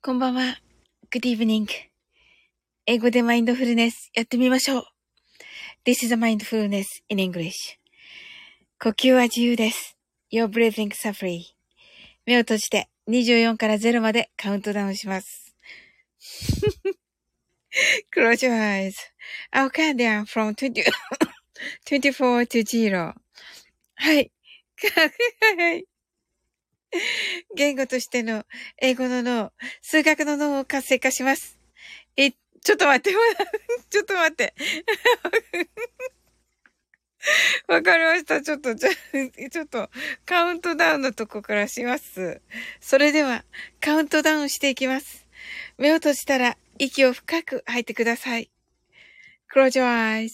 こんばんは。Good evening. 英語でマインドフルネスやってみましょう。This is a mindfulness in English. 呼吸は自由です。Your breathing is free. 目を閉じて24から0までカウントダウンします。Close your eyes. I'll count down from 20 24 to 0. はい。はい。言語としての英語の脳、数学の脳を活性化します。え、ちょっと待って、ちょっと待って。わかりました。ちょっと、ちょ、ちょっと、カウントダウンのとこからします。それでは、カウントダウンしていきます。目を閉じたら、息を深く吐いてください。Close your eyes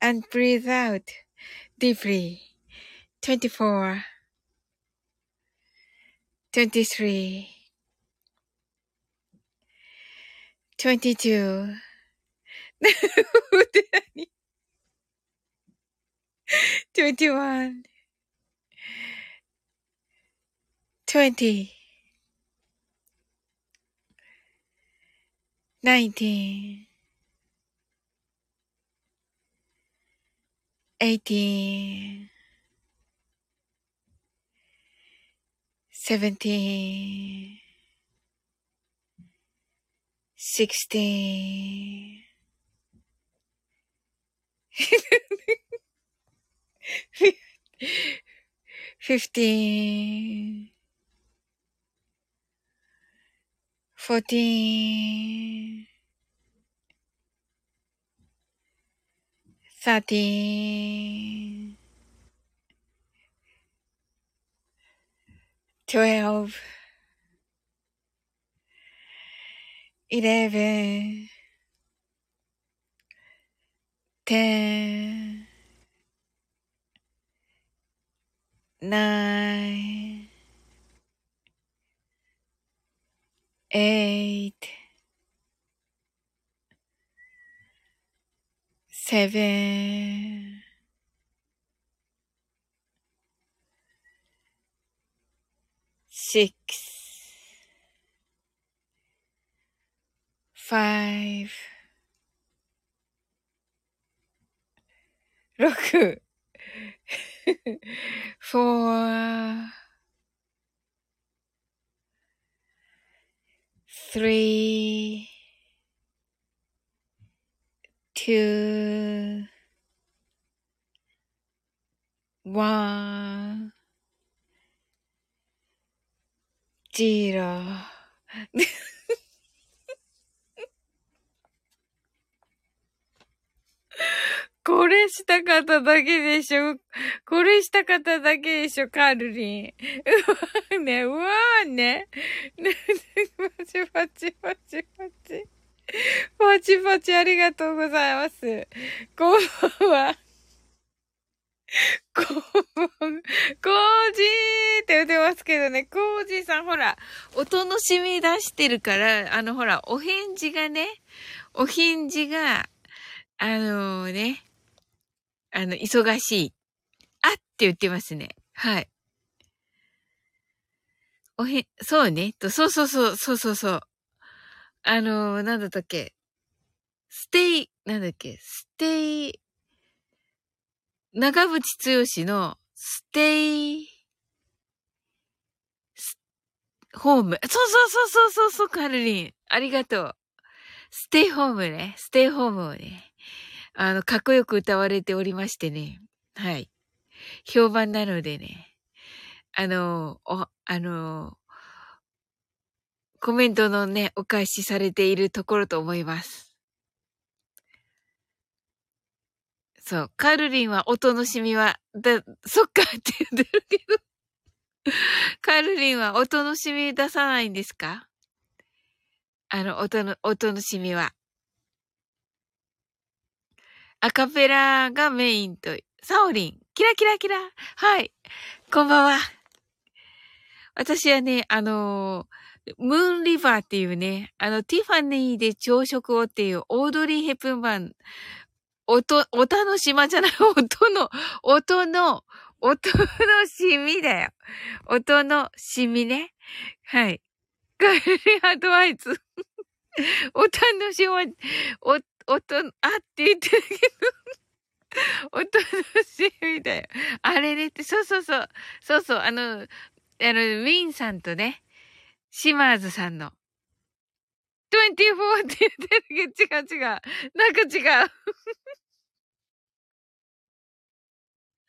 and breathe out deeply. 24 23 22 21 20 19 18 seventeen, sixteen, fifteen, fourteen, thirteen, twelve, eleven, ten, nine, eight, seven, five, 六、four, three, two, one, ジーロー。これした方だけでしょ？これした方だけでしょ？カールリン。うわね、うわーね。ね、パチパチパチパチ。パチパチありがとうございます。こんばんは。こう、コージーって言ってますけどね、コージーさんほら、お楽しみ出してるから、あのほら、お返事がね、お返事が、あのー、ね、あの、忙しい。あって言ってますね。はい。おへ、そうね。と、そうそうそう、そうそうそう。あのー、なんだったっけ。ステイ、なんだっけ。ステイ、長渕剛のステイ、ホーム。そうそうそうそうそうそう、カルリン。ありがとう。ステイホームね。ステイホームをね。あの、かっこよく歌われておりましてね。はい。評判なのでね。あの、お、あの、コメントのね、お返しされているところと思います。そう。カルリンはお楽しみは、だ、そっかって言ってるけど。カルリンはお楽しみ出さないんですか？あの、おとの、お楽しみは。アカペラがメインと、サオリン、キラキラキラ。はい。こんばんは。私はね、あのムーンリバーっていうね、あの、ティファニーで朝食をっていうオードリー・ヘプンバン音、音の島じゃない、音の、音の、音のシミだよ。音のシミね。はい。カルリアドバイス。お楽しみ、お、おと、あって言ってるけど、お楽しみだよ。あれねって、そうそうそう。そうそう、あの、あの、ウィンさんとね、シマーズさんの、24って言ってるけど、違う違う。なんか違う。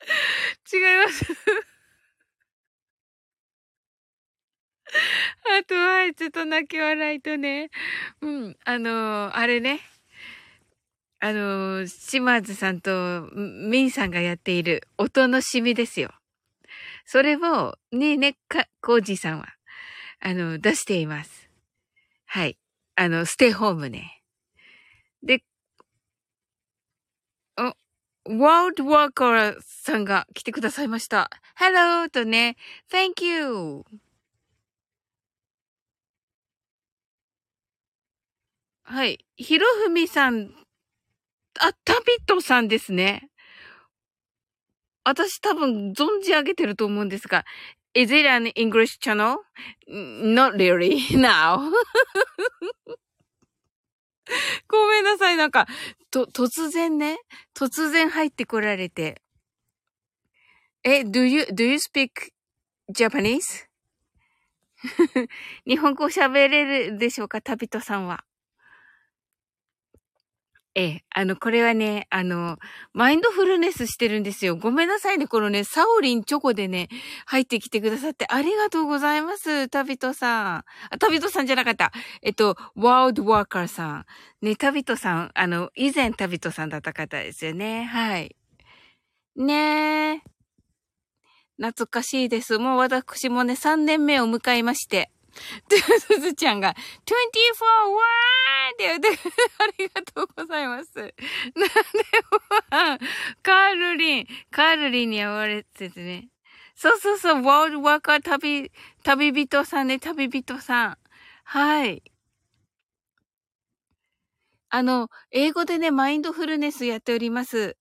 違います。あとは、ちょっと泣き笑いとね、うん、あのー、あれね、あの、島津さんとミンさんがやっている音のしみですよ。それを、ねねか、コージーさんは、あの、出しています。はい。あの、ステイホームね。で、お、ワールドワーカーさんが来てくださいました。Hello! とね、Thank you! はい。ひろふみさん、あ、タビトさんですね。私多分存じ上げてると思うんですが、Is it an English channel? Not really, now. ごめんなさい、なんか、と、突然ね、突然入ってこられて。え、do you, do you speak Japanese? 日本語喋れるでしょうか、タビトさんは。ええ、あの、これはね、あの、マインドフルネスしてるんですよ。ごめんなさいね。このね、サオリンチョコでね、入ってきてくださってありがとうございます。タビトさん。あ、タビトさんじゃなかった。えっと、ワールドワーカーさん。ね、タビトさん、あの、以前タビトさんだった方ですよね。はい。ねえ。懐かしいです。もう私もね、3年目を迎えまして。で、すずちゃんが、24ワーって言って、ありがとうございます。なんで、カールリン、カールリンに会われててね。そうそうそう、ワールドワーカー旅、旅人さんね、旅人さん。はい。あの、英語でね、マインドフルネスやっております。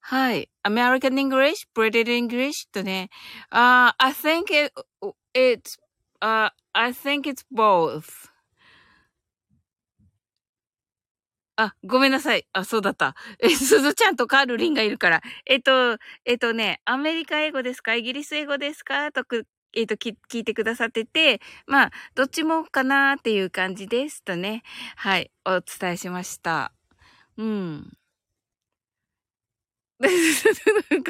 はい。American English, British English とね。あ、uh, I think it, it's, uh, I think it's both. あ、ごめんなさい。あ、そうだった。え、すずちゃんとカールリンがいるから。えっと、えっとね、アメリカ英語ですか？イギリス英語ですか？とく、えっと、き聞いてくださってて、まあ、どっちもかなっていう感じですとね。はい、お伝えしました。うん。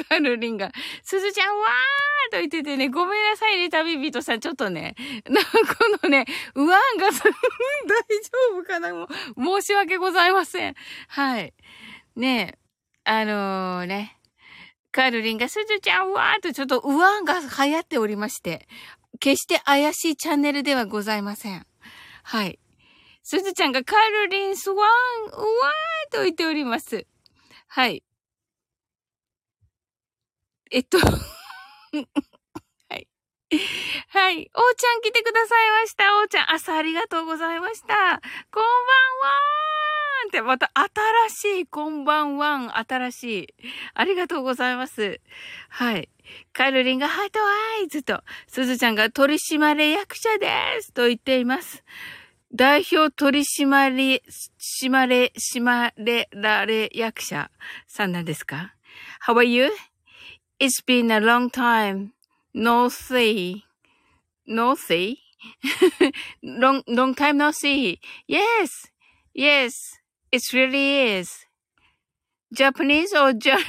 カルリンが、すずちゃんわーと言っててね、ごめんなさいね、旅人さん。ちょっとね、な、このね、うわんが、大丈夫かなもう、申し訳ございません。はい。ねえあのー、ね、カルリンが、すずちゃんわーとちょっと、うわんが流行っておりまして、決して怪しいチャンネルではございません。はい。すずちゃんがカルリンスワン、うわーと言っております。はい。えっと はい。はい。おーちゃん来てくださいました。おーちゃん、朝ありがとうございました。こんばんはーんって、また新しい、こんばんはん、新しい。ありがとうございます。はい。カルリンがハートアイズと、すずちゃんが取締役者ですと言っています。代表取締り、締まれ、締まれられ役者さんなんですか ?How are you? It's been a long time. No see. No see? long, long time no see. Yes. Yes. It really is. Japanese or Johnny,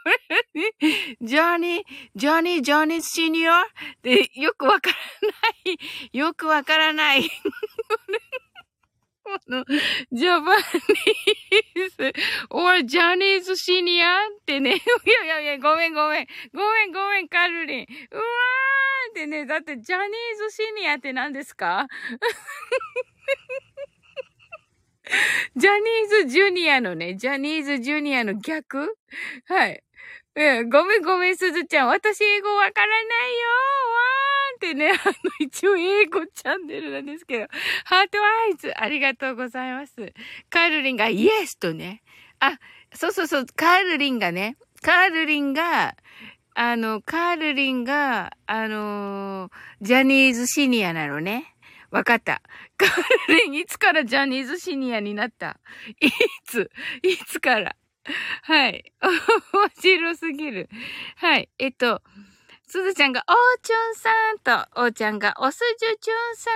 Johnny, Johnny, Johnny Senior? で、よくわからない。よくわからない。 の、ジャパニーズ、or ジャニーズシニアってね、いやいやいや、ごめんごめん、ごめんごめん、カルリン。うわーってね、だってジャニーズシニアって何ですか？ジャニーズジュニアのね、ジャニーズジュニアの逆？はい。うん、ごめんごめん、すずちゃん。私英語わからないよー。わーんってね、あの、一応英語チャンネルなんですけど。ハートアイズ、ありがとうございます。カールリンがイエスとね。あ、そうそうそう、カールリンがね、カールリンが、あの、カールリンが、あの、ジャニーズシニアなのね。わかった。カールリン、いつからジャニーズシニアになった？いつ？いつから？はい。面白すぎる。はい。えっと、すずちゃんが、おーちゅんさんと、おーちゃんが、おすじゅちゅんさ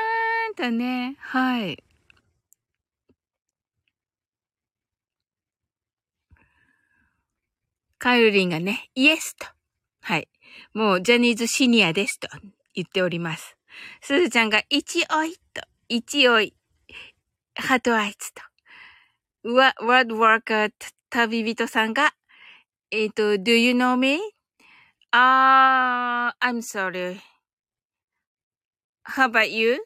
んとね。はい。カルリンがね、イエスと。はい。もう、ジャニーズシニアですと言っております。すずちゃんが、一おいと、一おい、ハートアイツと。ワ、ワードワーカー旅人さんが、えっ、ー、と、do you know me? あ、uh, I'm sorry. How about you?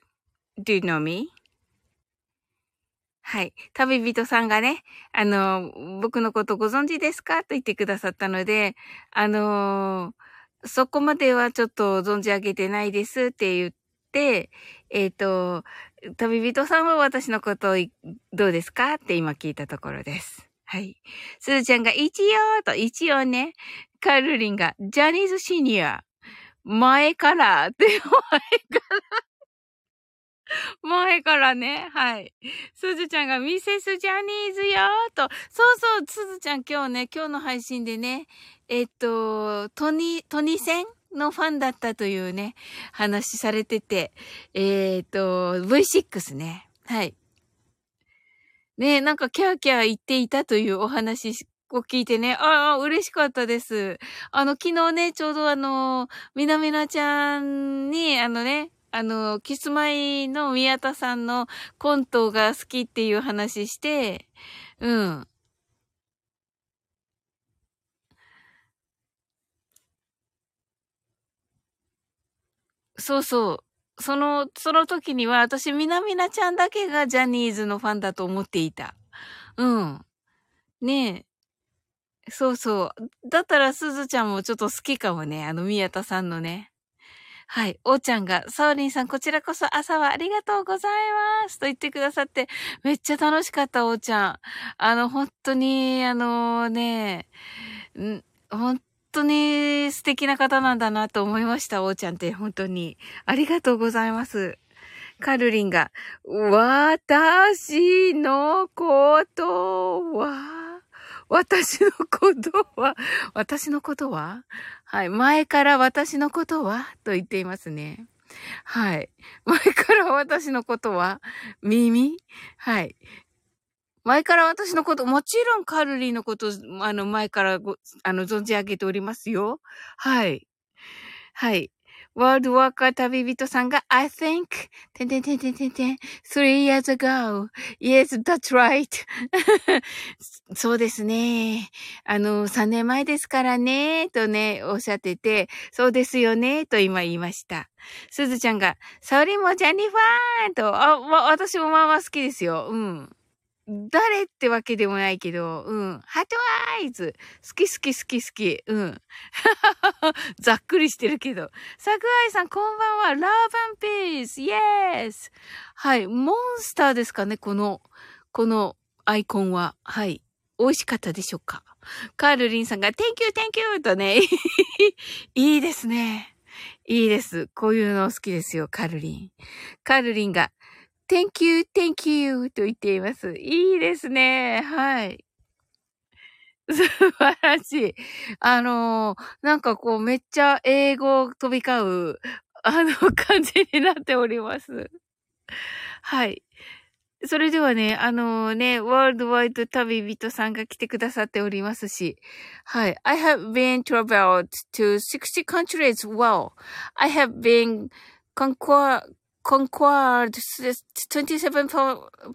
Do you know me? はい。旅人さんがね、あの、僕のことご存知ですか？と言ってくださったので、あの、そこまではちょっと存じ上げてないですって言って、えっ、ー、と、旅人さんは私のことどうですか？って今聞いたところです。はい。すずちゃんが一応と一応ね、カルリンがジャニーズシニア、前からって、前から前からね、はい。すずちゃんがミセスジャニーズよーと、そうそう、すずちゃん今日ね、今日の配信でね、えっと、トニ、トニセンのファンだったというね、話されてて、えっと、V6 ね。はい。ねえ、なんかキャーキャー言っていたというお話を聞いてね、ああ、嬉しかったです。あの、昨日ね、ちょうどあの、みなみなちゃんに、あのね、あの、キスマイの宮田さんのコントが好きっていう話して、うん。そうそう。その、その時には私、みなみなちゃんだけがジャニーズのファンだと思っていた。うん。ねえ。そうそう。だったら、すずちゃんもちょっと好きかもね。あの、宮田さんのね。はい。おーちゃんが、サオリンさん、こちらこそ朝はありがとうございます。と言ってくださって、めっちゃ楽しかった、おーちゃん。あの、本当に、あのね、ん、本当に素敵な方なんだなと思いました、おーちゃんって、本当に。ありがとうございます。カルリンが、私のことは、私のことは、私のことははい。前から私のことはと言っていますね。はい。前から私のことは耳？はい。前から私のこと、もちろんカルリーのこと、あの、前からご、あの、存じ上げておりますよ。はい。はい。ワールドワーカー旅人さんが、I think, てんてんてんてんてんてん、three years ago. Yes, that's right. そうですね。あの、3年前ですからね、とね、おっしゃってて、そうですよね、と今言いました。すずちゃんが、サオリもジャニファーと、あ、私もまあまあ好きですよ。うん。誰ってわけでもないけど、うん。ハートアイズ好き好き好き好き。うん。ざっくりしてるけど。桜井さん、こんばんは。ラブンピースイエースはい。モンスターですかねこの、このアイコンは。はい。美味しかったでしょうかカールリンさんが、Thank you, thank you! とね。いいですね。いいです。こういうの好きですよ、カルリン。カルリンが、Thank you, thank you と言っています。いいですね。はい。素晴らしい。あのー、なんかこうめっちゃ英語飛び交う、あの 感じになっております。はい。それではね、あのー、ね、ワールドワイド旅人さんが来てくださっておりますし、はい。I have been traveled to 60 countries. Wow. I have been conquer, conquered 27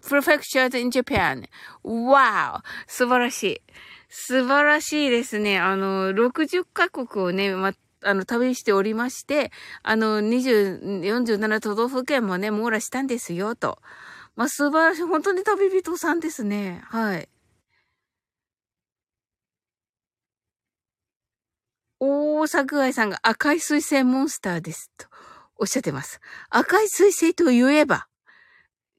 prefectures in Japan. Wow! 素晴らしい。素晴らしいですね。あの、60カ国をね、ま、あの、旅しておりまして、あの、20、47都道府県もね、網羅したんですよ、と。まあ、素晴らしい。本当に旅人さんですね。はい。大阪愛さんが赤い水星モンスターです。と。おっしゃってます。赤い彗星と言えば、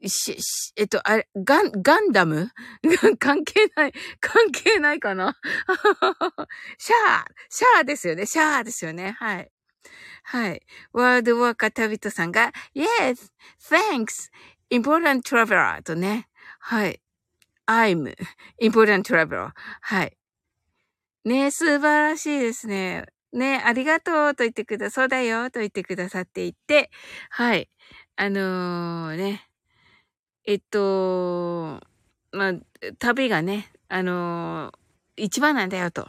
し、し、えっと、あれ、ガン、ガンダム？関係ない、関係ないかな？シャー、シャーですよね、シャーですよね、はい。はい。ワールドワーカー旅人さんが、Yes! Thanks! Important traveler とね。はい。I'm important traveler. はい。ね素晴らしいですね。ねありがとうと言ってくだ、そうだよと言ってくださっていて、はい。あのー、ね。えっと、まあ、旅がね、あのー、一番なんだよと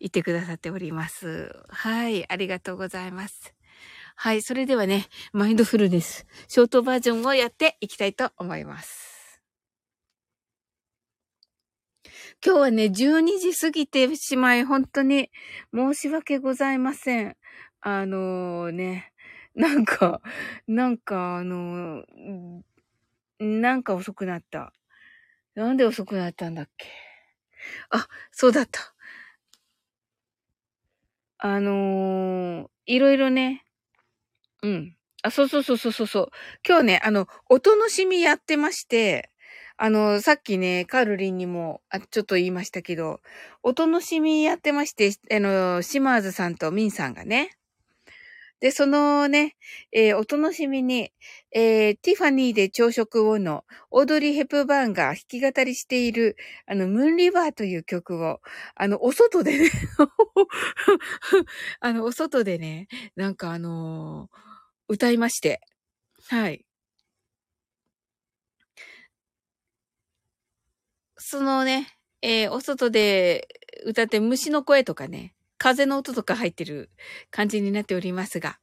言ってくださっております。はい。ありがとうございます。はい。それではね、マインドフルネス、ショートバージョンをやっていきたいと思います。今日はね、12時過ぎてしまい、本当に申し訳ございません。あのー、ね、なんか、なんかあのー、なんか遅くなった。なんで遅くなったんだっけ？あ、そうだった。あのー、いろいろね、うん。あ、そうそうそうそうそう。今日ね、あの、お楽しみやってまして、あの、さっきね、カールリンにも、あ、ちょっと言いましたけど、お楽しみやってまして、あの、シマーズさんとミンさんがね。で、そのね、えー、お楽しみに、えー、ティファニーで朝食をの、オードリー・ヘプバーンが弾き語りしている、あの、ムーンリバーという曲を、あの、お外でね あの、お外でね、なんかあのー、歌いまして、はい。そのね、えー、お外で歌って虫の声とかね、風の音とか入ってる感じになっておりますが、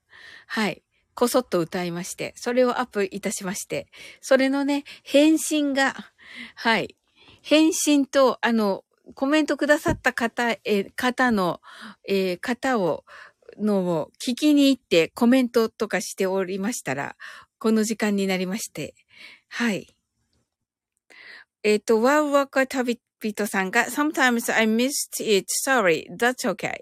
はい。こそっと歌いまして、それをアップいたしまして、それのね、返信が、はい。返信と、あの、コメントくださった方、え、方の、えー、方を、のを聞きに行ってコメントとかしておりましたら、この時間になりまして、はい。えっ、ー、と、ワウワカ旅人さんが、sometimes I missed it, sorry, that's okay.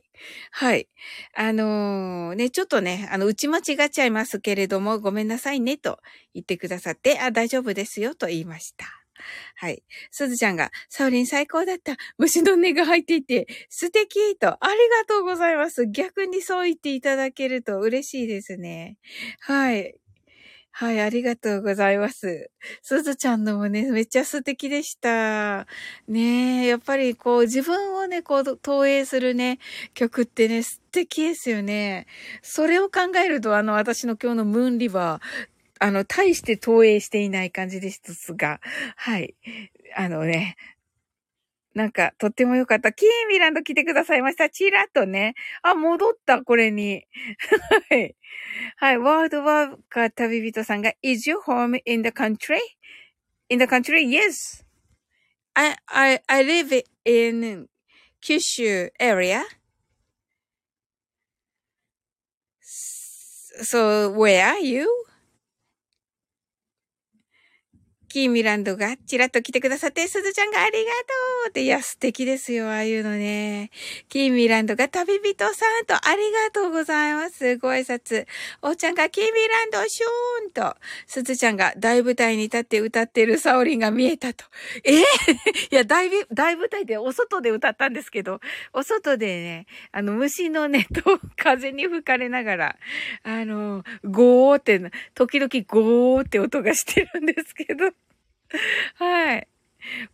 はい。あのー、ね、ちょっとね、あの、打ち間違っちゃいますけれども、ごめんなさいね、と言ってくださって、あ、大丈夫ですよ、と言いました。はい。すずちゃんが、サウリン最高だった。虫の音が入っていて、素敵と、ありがとうございます。逆にそう言っていただけると嬉しいですね。はい。はい、ありがとうございます。すずちゃんのもね、めっちゃ素敵でした。ねえ、やっぱりこう自分をね、こう投影するね、曲ってね、素敵ですよね。それを考えると、あの、私の今日のムーンリバー、あの、大して投影していない感じですが、はい。あのね、なんか、とってもよかった。キーミランド来てくださいました。チラッとね。あ、戻った、これに。はい。はい。ワールドワーカー旅人さんが、Is your home in the country?In the country? Yes. I, I, I live in Kyushu area. So, where are you? キーミランドがチラッと来てくださって、すずちゃんがありがとうって、いや、素敵ですよ、ああいうのね。キーミランドが旅人さんとありがとうございます。ご挨拶。おーちゃんがキーミランドシューンと、すずちゃんが大舞台に立って歌ってるサオリンが見えたと。えー、いや、大、大舞台でお外で歌ったんですけど、お外でね、あの、虫のね、と、風に吹かれながら、あの、ゴーって、時々ゴーって音がしてるんですけど、はい。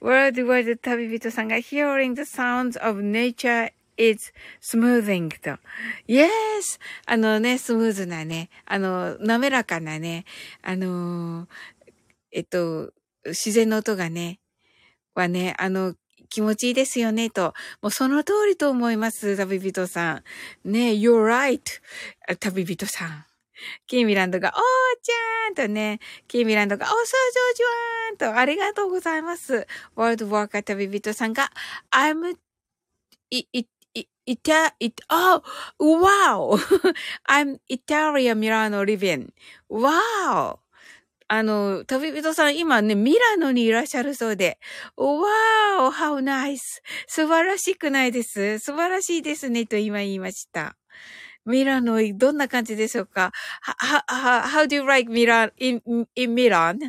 World Wide 旅人さんが Hearing the sounds of nature is smoothing と。Yes! あのね、スムーズなね、あの、滑らかなね、あの、えっと、自然の音がね、はね、あの、気持ちいいですよね、と。もうその通りと思います、旅人さん。ね、you're right, 旅人さん。キーミランドが、おーちゃんとね、キーミランドが、おそうそうじわーんと、ありがとうございます。ワールドワーカー旅人さんが、I'm, it, it, Ita, it, oh, wow! I'm Italia Milano living. Wow! あの、旅人さん今ね、ミラノにいらっしゃるそうで、wow! How nice! 素晴らしくないです素晴らしいですねと今言いました。ミラノ、どんな感じでしょうか？how, how do you like Milan, in, in Milan?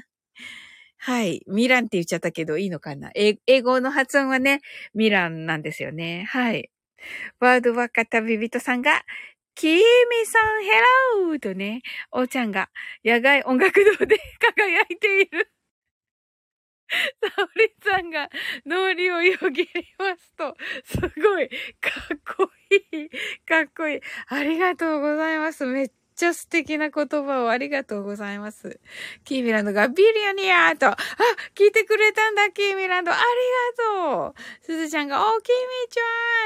はい。ミランって言っちゃったけどいいのかな？英語の発音はね、ミランなんですよね。はい。ワードワカ旅人さんが、キーミさん、ヘローとね、おーちゃんが野外音楽堂で 輝いている。サオリさんが脳裏をよぎりますと、すごい、かっこいい、かっこいい。ありがとうございます。めっちゃ素敵な言葉をありがとうございます。キーミランドがビリオニアーと、あ、聞いてくれたんだ、キーミランド。ありがとう。すずちゃんが、お、キーミち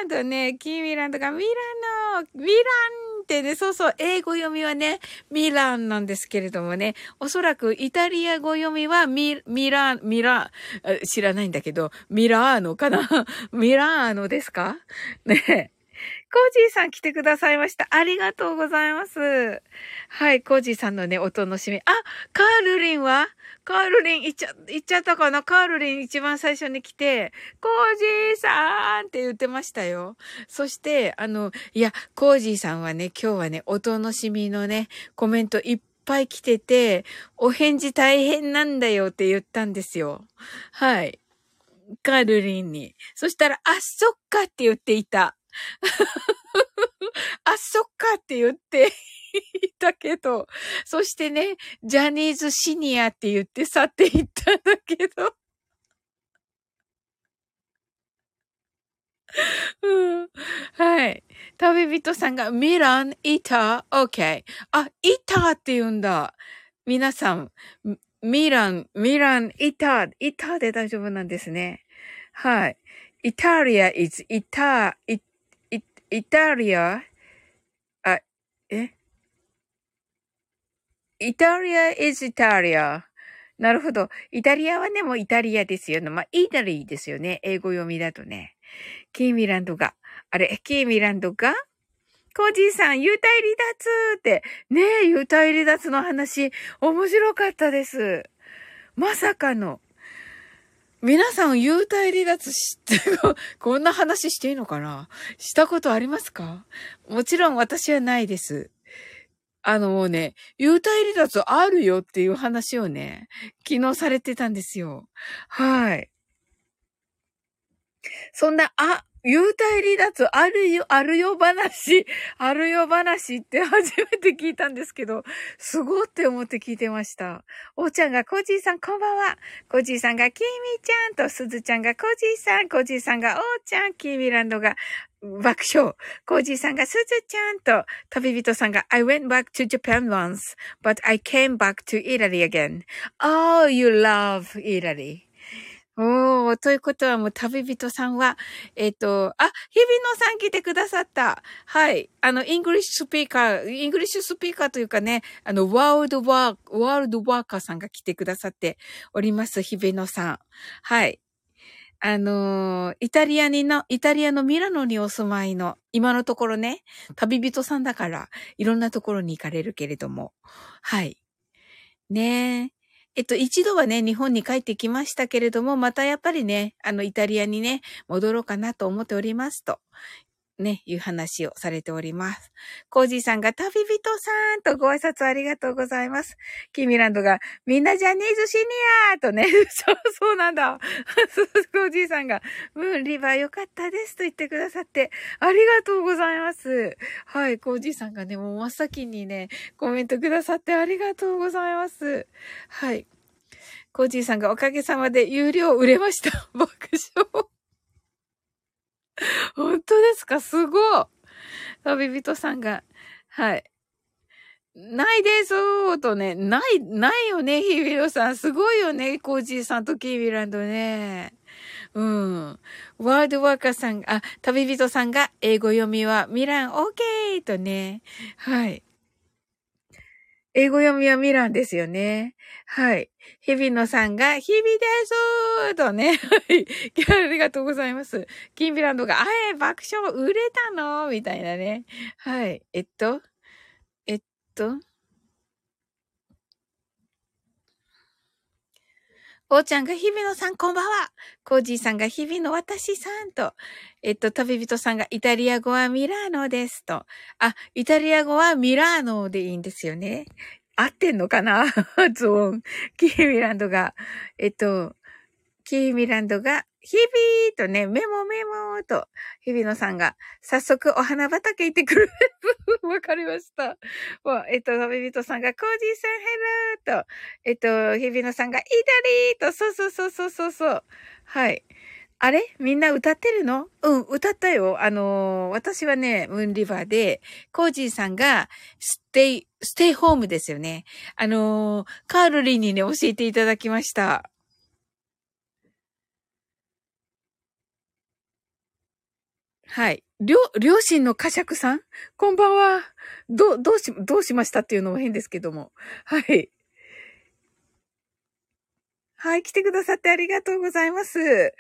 ゃんとね、キーミランドがミラノ、ミランってね、そうそう、英語読みはね、ミランなんですけれどもね、おそらくイタリア語読みはミ、ミラ、ミラー、知らないんだけど、ミラーノかな？ミラーノですか？ねコージーさん来てくださいました。ありがとうございます。はい、コージーさんのね、お楽しみ。あ、カールリンは？カールリン行っちゃ、行っちゃったかな？カールリン一番最初に来て、コージーさんって言ってましたよ。そして、あの、いや、コージーさんはね、今日はね、お楽しみのね、コメントいっぱい来てて、お返事大変なんだよって言ったんですよ。はい。カールリンに。そしたら、あ、そっかって言っていた。あ、そっかって言ってたけど、そしてね、ジャニーズシニアって言って去っていったんだけど。うん、はい。旅人さんが、ミラン、イター、オッケー。あ、イターって言うんだ。皆さん、ミラン、ミラン、イター、イターで大丈夫なんですね。はい。イタリア is イタ、イイタリア、あ、えイタリア is イタリア。なるほど。イタリアはね、もうイタリアですよね。まあ、イタリーですよね。英語読みだとね。キーミランドが。あれ、キーミランドが？コージーさん、幽体離脱って。ねえ、幽体離脱の話、面白かったです。まさかの。皆さん、幽体離脱して、こんな話していいのかな？したことありますか？もちろん私はないです。あのもうね、幽体離脱あるよっていう話をね、昨日されてたんですよ。はい。そんな、あ、幽体離脱あるよ、あるよ話、あるよ話って初めて聞いたんですけど、すごって思って聞いてました。おーちゃんがコージーさんこんばんは。コージーさんがキーミちゃんと、すずちゃんがコージーさん、コージーさんがおーちゃん、キーミランドが爆笑。コージーさんがすずちゃんと、旅人さんが I went back to Japan once, but I came back to Italy again. Oh, you love Italy. おー、ということはもう旅人さんは、えっ、ー、と、あ、日比野さん来てくださった。はい。あの、 English speaker、English speaker というかね、あの、 world wa、world walker さんが来てくださっております、日比野さん。はい。あのー、イタリアにの、イタリアのミラノにお住まいの、今のところね、旅人さんだから、いろんなところに行かれるけれども。はい。ねえ。えっと、一度はね、日本に帰ってきましたけれども、またやっぱりね、あの、イタリアにね、戻ろうかなと思っておりますと。ね、いう話をされております。コージーさんが旅人さんとご挨拶ありがとうございます。キミランドがみんなジャニーズシニアとね、そう、そうなんだ。コージーさんが、ムーンリバーよかったですと言ってくださってありがとうございます。はい、コージーさんがね、もう真っ先にね、コメントくださってありがとうございます。はい。コージーさんがおかげさまで有料売れました。爆笑。本当ですか？すごい旅人さんが、はい。ないですーとね、ない、ないよね、ヒビロさん。すごいよね、コージーさんとキービランドね。うん。ワールドワーカーさんが、あ、旅人さんが、英語読みはミラン、オーケーとね。はい。英語読みはミランですよね。はい。日比野さんが、日々ですとね。はい。ありがとうございます。キンビランドが、あえ、爆笑売れたのみたいなね。はい。えっと、えっと、おーちゃんが日比野さんこんばんは。コージーさんが日々の私さんと。えっと、旅人さんがイタリア語はミラーノですと。あ、イタリア語はミラーノでいいんですよね。合ってんのかな？発音。キーミランドが、えっと、キーミランドが日々とね、メモメモと、日々野さんが、早速お花畑行ってくる。わかりました。えっと、食べ人さんが、コージーさんヘローと、えっと、日比野さんが、 Italy と、そうそうそうそうそうそう。はい。あれ？みんな歌ってるの？うん、歌ったよ。あのー、私はね、ムーンリバーで、コージーさんが、ステイ、ステイホームですよね。あのー、カールリンにね、教えていただきました。はい。良、良心の呵責さん？こんばんは。ど、どうし、どうしましたっていうのも変ですけども。はい。はい、来てくださってありがとうございます。両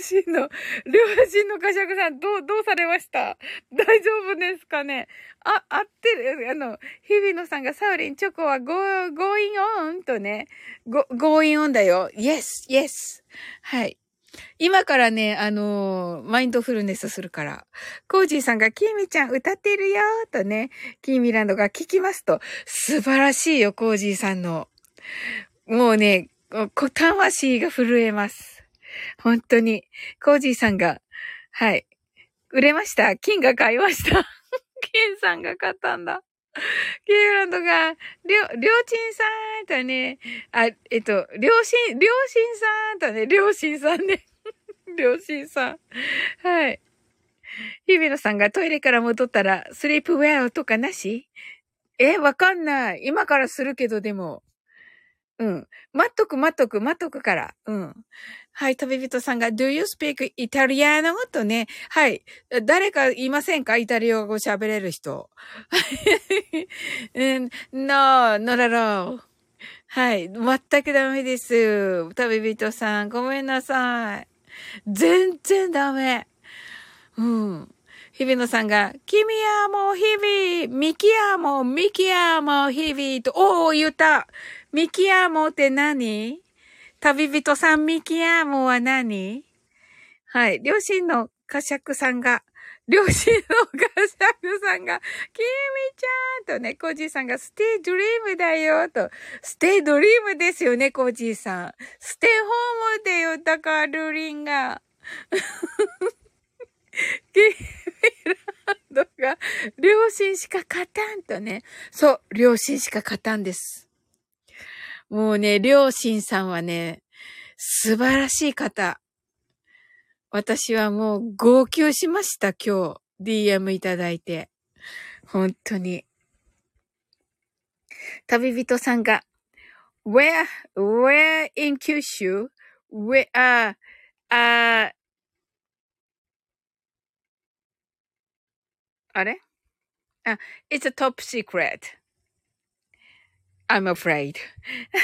親の、両親のかしゃくさん、どう、どうされました？大丈夫ですかね？あ、合ってる？あの、日比野さんがさおりんちょこは go、going on とね、go、going on だよ。 Yes、yes。はい。今からね、あのー、マインドフルネスするから。コージーさんが、キーミちゃん歌ってるよーとね、キーミランドが聞きますと、素晴らしいよ、コージーさんの。もうね、こ魂が震えます。本当に。コージーさんが、はい。売れました？金が買いました。金さんが買ったんだ。キーランドが、りょ、りょうちんさんとね、あ、えっと、両親、両親さんとね、両親さんね。両親さん。はい。日比野さんがトイレから戻ったら、スリープウェアとかなしえ、わかんない。今からするけど、でも。うん。待っとく、待っとく、待っとくから。うん。はい、旅人さんが、do you speak Italiano? とね。はい。誰かいませんかイタリア語喋れる人。no, not at all. はい。全くダメです。旅人さん、ごめんなさい。全然ダメ。うん。日比野さんが、君はもう日々、ミキやもミキやもう日々と、おお、言った。ミキヤモって何？旅人さんミキヤモは何？はい。両親のカシャクさんが、両親のカシャクさんが、キミちゃんとね、コージーさんが、ステイドリームだよと、ステイドリームですよね、コージーさん。ステイホームだよ、だ、かおるりんが。キミランドが、良心しか勝たんとね。そう、良心しか勝たんです。もうね、良心さんはね、素晴らしい方。私はもう号泣しました、今日。DM いただいて。本当に。旅人さんが、where, where in Kyushu? where, あ、あ、あれあ、it's a top secret. I'm afraid.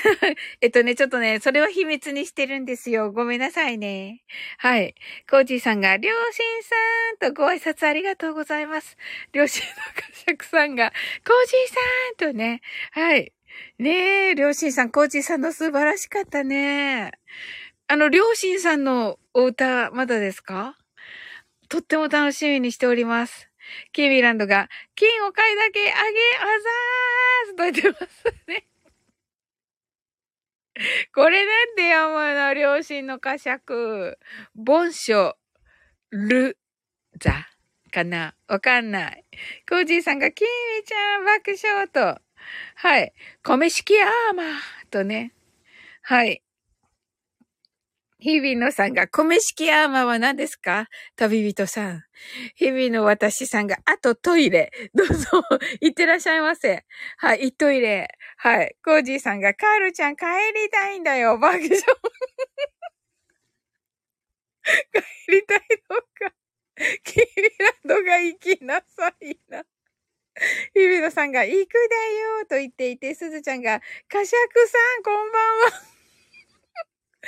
えっとね、ちょっとね、それを秘密にしてるんですよ。ごめんなさいね。はい。コージーさんが、両親さんとご挨拶ありがとうございます。両親のかしゃくさんが、コージーさんとね、はい。ねえ、両親さん、コージーさんの素晴らしかったね。あの、両親さんのお歌、まだですか？とっても楽しみにしております。キーミランドが、金を買いだけあげ、あざーすと言ってますね。これなんて読むの両親の呵責。ボンショ、ル、ザかなわかんない。コージーさんが、キーミちゃん爆笑と。はい。米式アーマーとね。はい。日々のさんが、米式アーマーは何ですか？旅人さん。日々の私さんが、あとトイレ。どうぞ、行ってらっしゃいませ。はい、トイレ。はい。コージーさんが、カールちゃん帰りたいんだよ、爆笑。帰りたいのか。キーランドが行きなさいな。日々のさんが、行くだよ、と言っていて、すずちゃんが、かしゃくさん、こんばんは。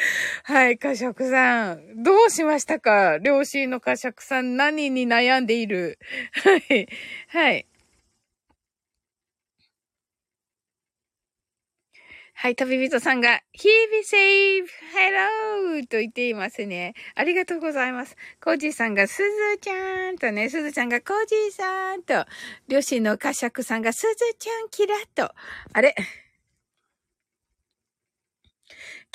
はい、かしゃくさん。どうしましたか？両親のかしゃくさん、何に悩んでいる？はい、はい。はい、旅人さんが、日々セーフ、ヘローと言っていますね。ありがとうございます。コージーさんが、すずちゃんとね、すずちゃんがコージーさんと、両親のかしゃくさんが、すずちゃんキラッと。あれ？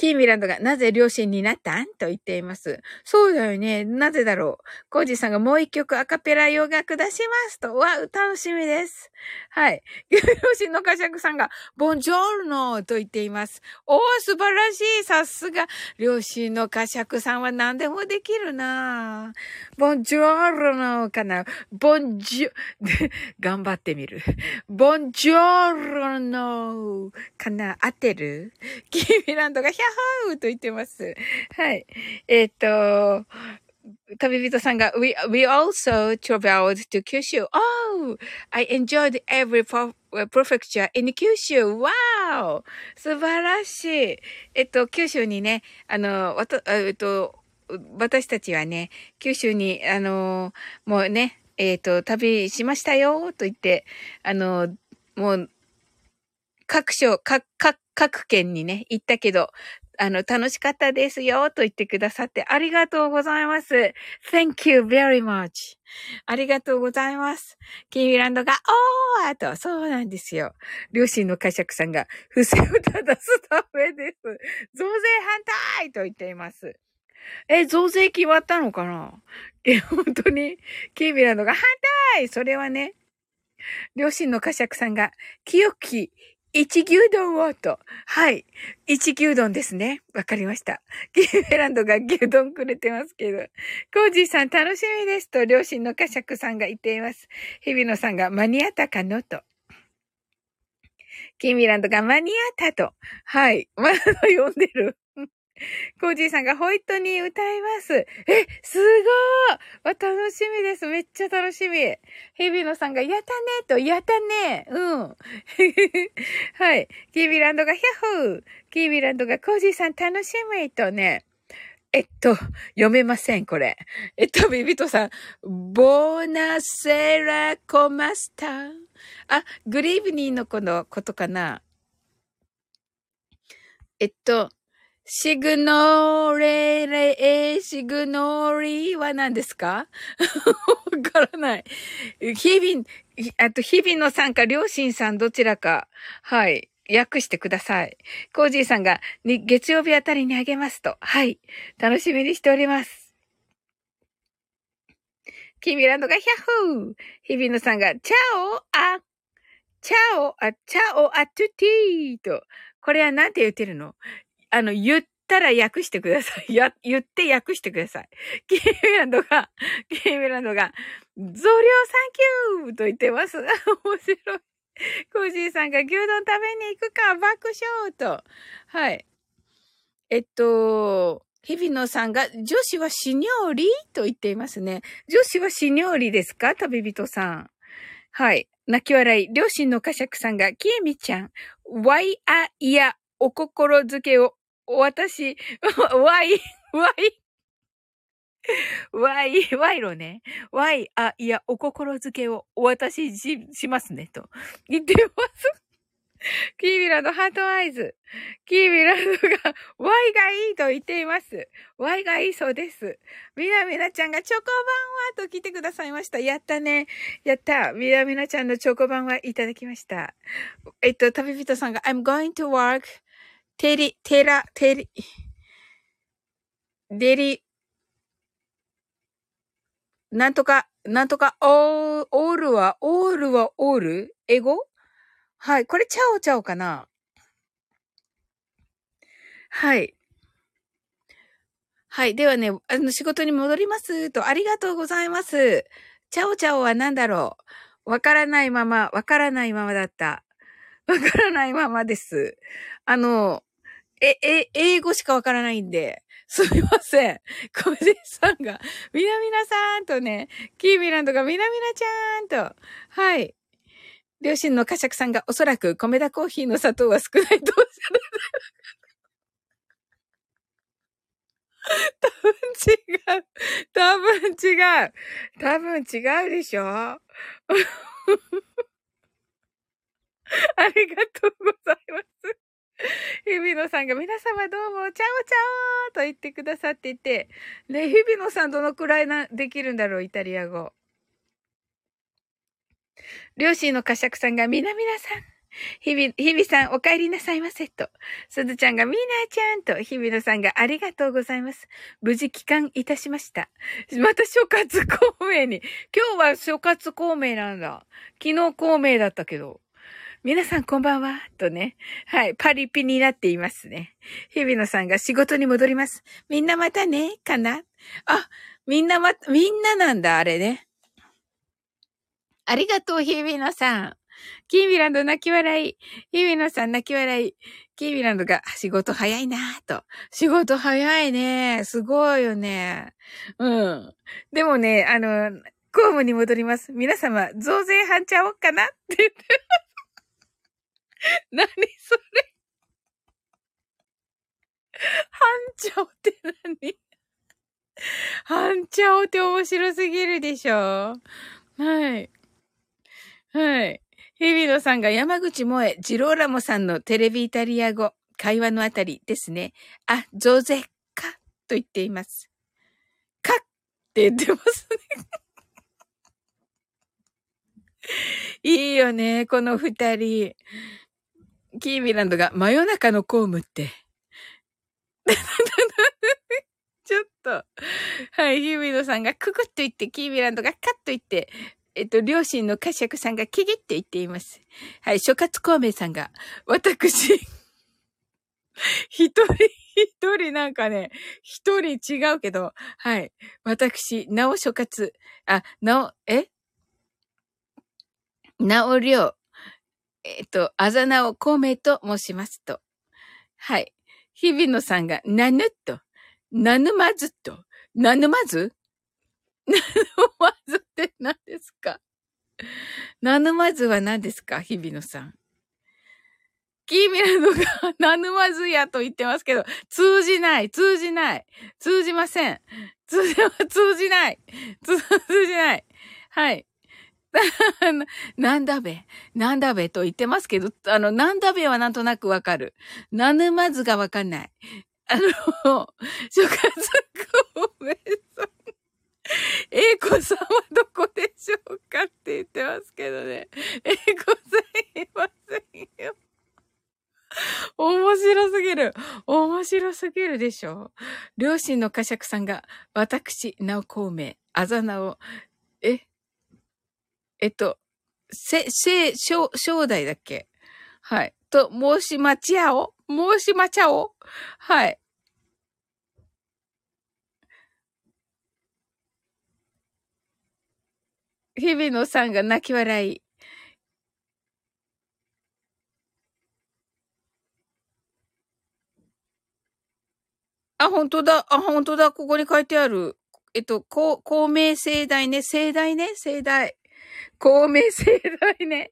キーミランドがなぜ両親になったん？と言っています。そうだよね。なぜだろう。コージさんがもう一曲アカペラ洋楽出しますと。わ、楽しみです。はい。両親のカシャクさんが、ボンジョーノと言っています。おー、素晴らしい。さすが。両親のカシャクさんは何でもできるなボンジョーノかな。ボンジョ、頑張ってみる。ボンジョーノかな。合ってる？キーミランドがヒャッハーと言ってます。はい。えっ、と、旅人さんが、we, we also traveled to Kyushu. Oh, I enjoyed every prefecture in Kyushu. Wow! 素晴らしい。えっと、九州にね、あの、わた、えっと、私たちはね、九州に、あの、もうね、えっ、と、旅しましたよ、と言って、あの、もう、各所、各、各、各県にね、行ったけど、あの、楽しかったですよ、と言ってくださってありがとうございます。Thank you very much. ありがとうございます。キーミランドが、おーあと、そうなんですよ。両親の解釈さんが、不正を正すためです。増税反対と言っています。え、増税決まったのかな？え、本当に、キーミランドが反対それはね、両親の解釈さんが、清き一牛丼をと。はい。一牛丼ですね。わかりました。ギーメランドが牛丼くれてますけど。コージーさん楽しみですと、両親のカシャクさんが言っています。日比野さんが間に合ったかのと。キミランドが間に合ったと。はい。まだ呼んでる。コージーさんがホイットニー歌います。え、すごー楽しみです。めっちゃ楽しみ。ヘビノさんが、やったねと、やったねうん。はい。キービランドが、ヒャッホーキービランドが、コージーさん楽しみとね。えっと、読めません、これ。えっと、ビビトさん、ボーナセラコマスター。あ、グリーブニーの子のことかな。えっと、シグノーレレ、シグノーリーは何ですか？わからない。日々、あと、日々のさんか両親さんどちらか、はい、訳してください。コージーさんが、に、月曜日あたりにあげますと。はい。楽しみにしております。キミランドがヒャッホー日々のさんが、チャオあ、チャオあ、チャオあトゥティーと。これは何て言ってるの？あの、言ったら訳してください。や、言って訳してください。キーミランドが、キーミランドが、増量サンキューと言ってます。面白い。コージーさんが牛丼食べに行くか、爆笑と。はい。えっと、日比野さんが、女子は死にょりと言っていますね。女子は死にょりですか？旅人さん。はい。泣き笑い。両親のカシャクさんが、キエミちゃん、ワイアイヤ、お心づけを私、わい、わい、わい、わいろね。わい、あ、いや、お心づけをお渡しし、しますね、と言ってます。キービラのハートアイズ。キービラのが、ワイがいいと言っています。ワイがいいそうです。みなみなちゃんがチョコバンはと来てくださいました。やったね。やった。みなみなちゃんのチョコバンはいただきました。えっと、旅人さんが、I'm going to work テリ、テラ、テリ、デリ、なんとか、なんとか、オー、オールは、オールはオール？英語？はい。これ、チャオチャオかな？はい。はい。ではね、あの、仕事に戻りますと、ありがとうございます。チャオチャオは何だろう？わからないまま、わからないままだった。わからないままです。あの、え、え、英語しかわからないんで、すみません。小じさんが、みなみなさんとね、キーミランドがみなみなちゃんと、はい。両親のカシャクさんがおそらく米田コーヒーの砂糖は少ないとおっしゃる。多分違う。多分違う。多分違うでしょ ありがとうございます。日比野さんが皆様どうも、チャオチャオと言ってくださっていて、ね、日比野さんどのくらいな、できるんだろう、イタリア語。両親のカシャクさんが、みなみなさん、日々、日々さんお帰りなさいませと。すずちゃんがみなちゃんと、日々野さんがありがとうございます。無事帰還いたしました。また諸葛孔明に。今日は諸葛孔明なんだ。昨日孔明だったけど。皆さんこんばんは。とね。はい。パリピになっていますね。日々野さんが仕事に戻ります。みんなまたね。かな？あ、みんなま、みんななんだ、あれね。ありがとう、日比野さん。キーミランド泣き笑い。日比野さん泣き笑い。キーミランドが仕事早いなぁと。仕事早いね。すごいよね。うん。でもね、あの、公務に戻ります。皆様、増税半ちゃおっかな？って言って 何それ半ちゃおって何？半ちゃおって面白すぎるでしょはい。はい。日比野さんが山口萌え、ジローラモさんのテレビイタリア語、会話のあたりですね。あ、増税か、と言っています。かって言ってますね。いいよね、この二人。キーミランドが真夜中の公務って。ちょっと。はい、ヒビノさんがククッと言って、キーミランドがカッと言って、えっと、両親のカシャクさんがキギって言っています。はい、諸葛孔明さんが、私、一人、一人なんかね、一人違うけど、はい。私、なお諸葛、あ、なお、え？なおりょう、えっと、あざなお孔明と申しますと。はい。日比野さんが、なぬっと、なぬまずと、なぬまず？ナヌマズって何ですか？ナヌマズは何ですか？日比野さん。キーミランドがナヌマズやと言ってますけど、通じない、通じない、通じません。通じ、通じない、通じない。はい。なんだべ、なんだべと言ってますけど、あの、なんだべはなんとなくわかる。ナヌマズがわかんない。あの、諸葛孔明さん。英子さんはどこでしょうかって言ってますけどね。英子さんいませんよ。面白すぎる。面白すぎるでしょ。両親の呵責さんが、私、なお孔明、あざなを、え、えっと、せ、せ、正、正代だっけ？はい。と、申しまちゃお申しまちゃおはい。日比野さんが泣き笑い。あ、本当だ。あ、本当だ。ここに書いてある。えっと、公、公明盛大ね。盛大ね。盛大。公明盛大ね。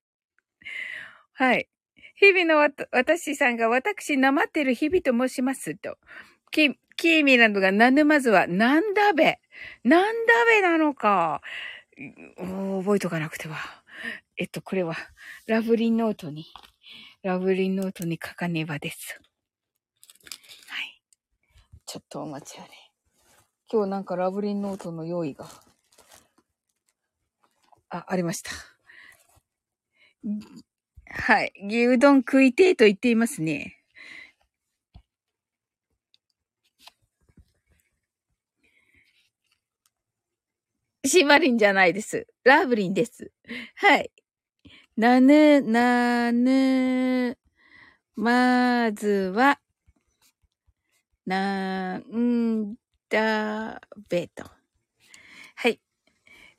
はい。日々のわた私さんが、私、なまってる日々と申しますと。キ、キーミランドが、なぬまずは、なんだべ。なんだべなのか。覚えとかなくては。えっと、これは、ラブリンノートに、ラブリンノートに書かねばです。はい。ちょっとお待ちあれ。今日なんかラブリンノートの用意が、あ、ありました。はい。牛丼食いてえと言っていますね。シマリンじゃないです。ラブリンです。はい。なぬ、なぬ、まずは、なんだべと。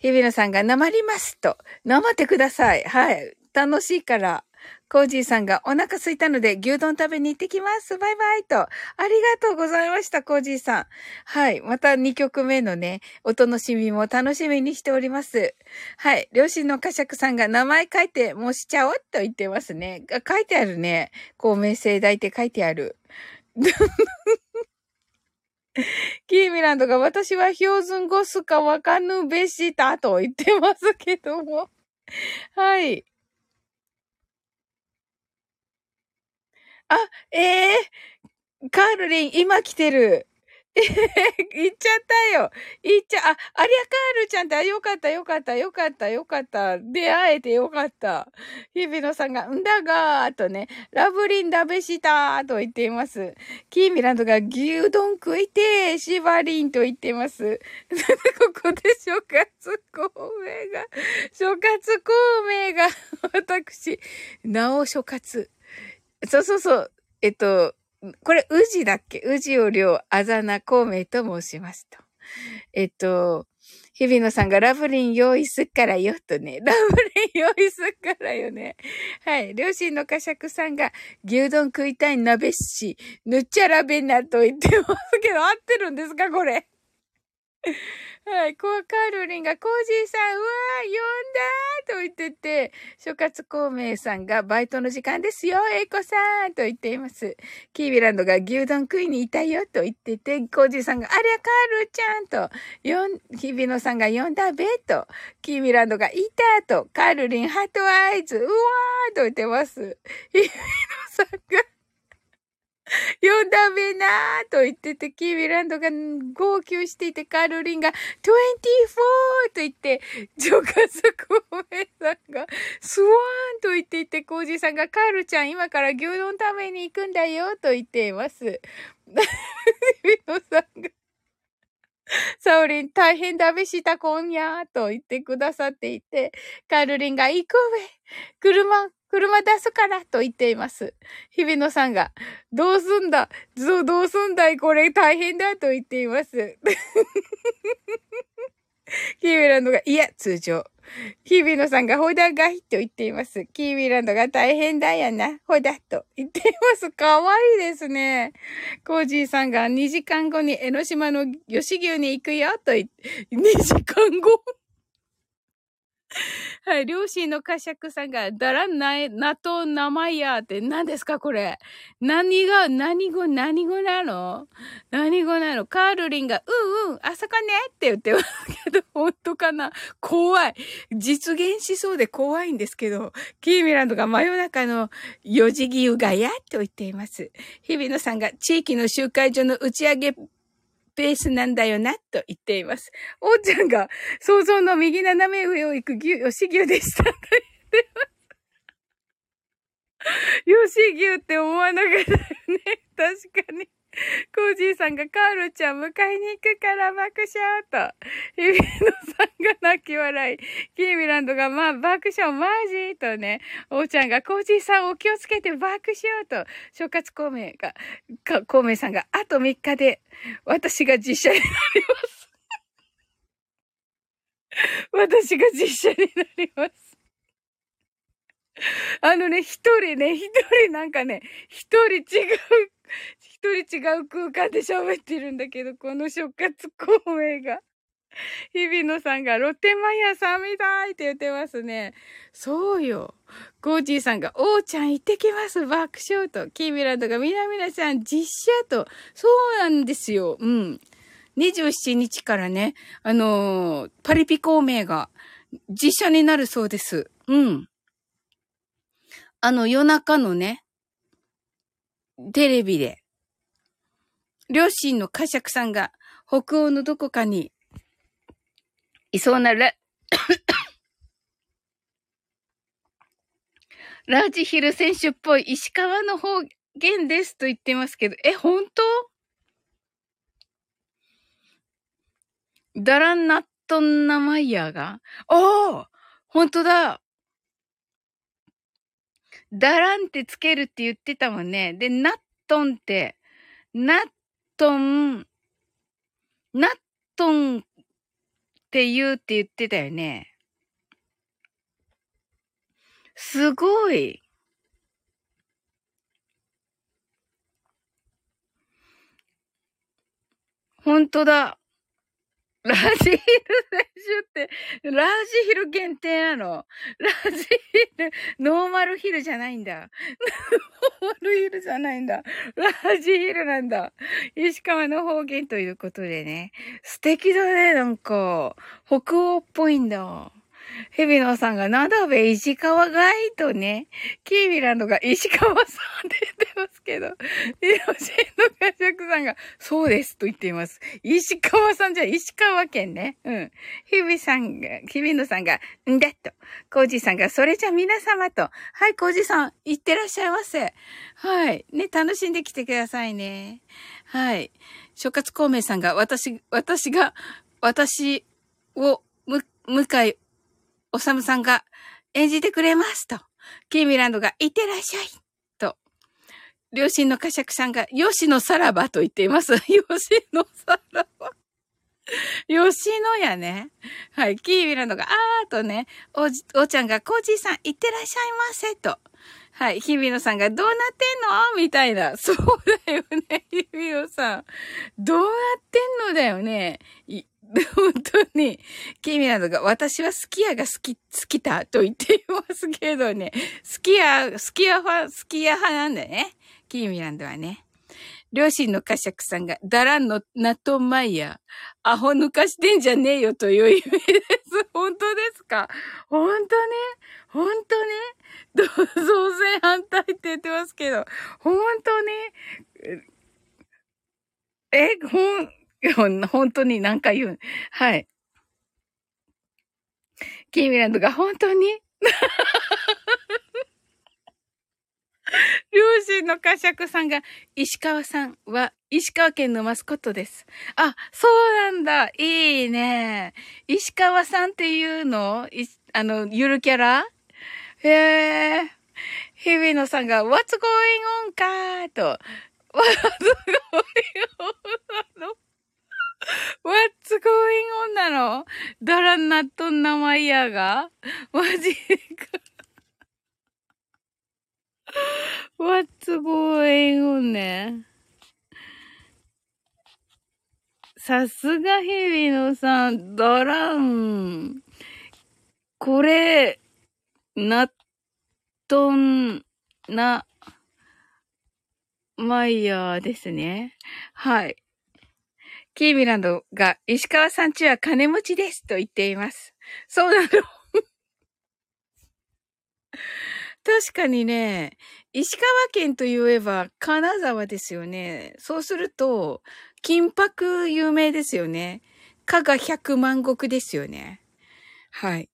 日比野さんが、なまりますと。なまってください。はい。楽しいから。コージーさんがお腹空いたので牛丼食べに行ってきます。バイバイと。ありがとうございました、コージーさん。はい。また2曲目のね、お楽しみも楽しみにしております。はい。両親のカシャクさんが名前書いて、もうしちゃおうと言ってますね。書いてあるね。公明正大って書いてある。キーミランドが私は標準語すかわかぬべしたと言ってますけども。はい。あ、ええー、カールリン、今来てる。行っちゃったよ。行っちゃ、あ、ありゃカールちゃんだ。よかった、よかった、よかった、よかった。出会えてよかった。日比野さんが、んだがーとね、ラブリンダベしたーと言っています。キーミランドが牛丼食いてー、シバリンと言っています。ここで諸葛孔明が、諸葛孔明が、私、なお諸葛。そうそうそう。えっと、これ、宇治だっけ？宇治を両あざな孔明と申しますと。えっと、日比野さんがラブリン用意すっからよとね。ラブリン用意すっからよね。はい。両親の呵責さんが牛丼食いたい鍋し、ぬっちゃらべなと言ってますけど、合ってるんですか？これ。はい。コアカールリンが、コージーさん、うわー、呼んだーと言ってて、諸葛孔明さんが、バイトの時間ですよ、エイコさんと言っています。キービランドが牛丼食いにいたよと言ってて、コージーさんが、ありゃ、カールちゃんと、よん、日比野さんが呼んだべと、キービランドがいたと、カールリンハートアイズ、うわーと言ってます。日比野さんが、よだべなーと言ってて、キービランドが号泣していて、カロリンが24と言って、ジョカスコメさんがスワーンと言っていて、コージさんがカールちゃん今から牛丼食べに行くんだよと言っています。ビノさんが サオリン大変だべした今夜と言ってくださっていて、カルリンが行くべ車車出すからと言っています。日比野さんが、どうすんだどうすんだいこれ大変だと言っています。キーウランドが、いや、通常。日比野さんが、ほだがいと言っています。キーウィランドが大変だやな、ほだと言っています。かわいいですね。コージーさんが2時間後に江ノ島の吉牛に行くよと言って、2時間後 はい、両親の呵責さんが、だらんない、なと名前やって、何ですかこれ。何が、何語、何語なの？何語なの？カールリンが、うんうん、朝かねって言ってますけど、本当かな？怖い。実現しそうで怖いんですけど、キーミランドが真夜中の四時牛がやと言っています。日比野さんが地域の集会所の打ち上げペースなんだよな、と言っています。おーちゃんが想像の右斜め上を行く牛、吉牛でした。と言ってます。吉牛って思わなかったよね。確かに。コージーさんがカールちゃん迎えに行くから爆笑と。日比野さんが泣き笑い。キーミランドがまあ爆笑マジとね。おーちゃんがコージーさんお気をつけて爆笑と。諸葛孔明が、孔明さんがあと3日で私が実写になります。私が実写になります。あのね、一人ね、一人なんかね、一人違う一人違う空間で喋ってるんだけど、この触活孔明が。日比野さんがロッテマイヤさんみたいって言ってますね。そうよ。コージーさんが、おーちゃん行ってきます。爆笑と。キーミランドが、みなみなさん実写と。そうなんですよ。うん。27日からね、あのー、パリピ孔明が実写になるそうです。うん。あの、夜中のね、テレビで、両親の呵責さんが北欧のどこかにいそうなラ、ラージヒル選手っぽい石川の方言ですと言ってますけど、え、本当？ダランナットンナマイヤーが？おお本当だ！ダランってつけるって言ってたもんね。で、ナットンって、ナットン、ナットンって言うって言ってたよね。すごい。ほんとだ。ラージヒル選手って、ラージヒル限定なのラージヒル、ノーマルヒルじゃないんだ。ノーマルヒルじゃないんだ。ラージヒルなんだ。石川の方言ということでね。素敵だね、なんか。北欧っぽいんだ。ヘビノさんが、なだべ石川がいとね、キーミランドが石川さんって言ってますけど、ヒロシのガシャクさんが、そうですと言っています。石川さんじゃ、石川県ね。うん。日ビさんが、日ビノさんが、んだっと。コージさんが、それじゃ皆様と。はい、コージさん、行ってらっしゃいませ。はい。ね、楽しんできてくださいね。はい。諸葛孔明さんが、私、私が、私を、む、向井おさむさんが演じてくれますと。キーミランドが、いってらっしゃいと。両親のカシャクさんが、よしのさらばと言っています。よしのさらば。よしのやね。はい。キーミランドが、あーとね、おじ、おちゃんが、コージーさん、いってらっしゃいませと。はい。日比野さんが、どうなってんの？みたいな。そうだよね、日比野さん。どうなってんのだよね。本当に、キミランドが、私はスキヤが好き、好きだと言っていますけどね。スキヤ、スキヤ派、スキヤ派なんだよね。キーミランドはね。両親のカシャクさんが、ダランの納豆マイヤー、アホ抜かしてんじゃねえよという意味です。本当ですか？本当ね？本当ね？同窓性反対って言ってますけど、本当ね？え、ほん、本当に何回言う？はい。キーミランドが本当に？両親のカシャクさんが、石川さんは石川県のマスコットです。あ、そうなんだ。いいね。石川さんっていうの？あの、ゆるキャラ？へえ。日比野さんが、What's going on かーと。What's going on What's going on なのダランナットンナマイヤーがマジか。What's going on ね。さすが日比野さん、ダラン。これ、ナットンナマイヤーですね。はい。キーミランドが、石川さんちは金持ちですと言っています。そうなの 確かにね、石川県といえば金沢ですよね。そうすると、金箔有名ですよね。加賀百万石ですよね。はい。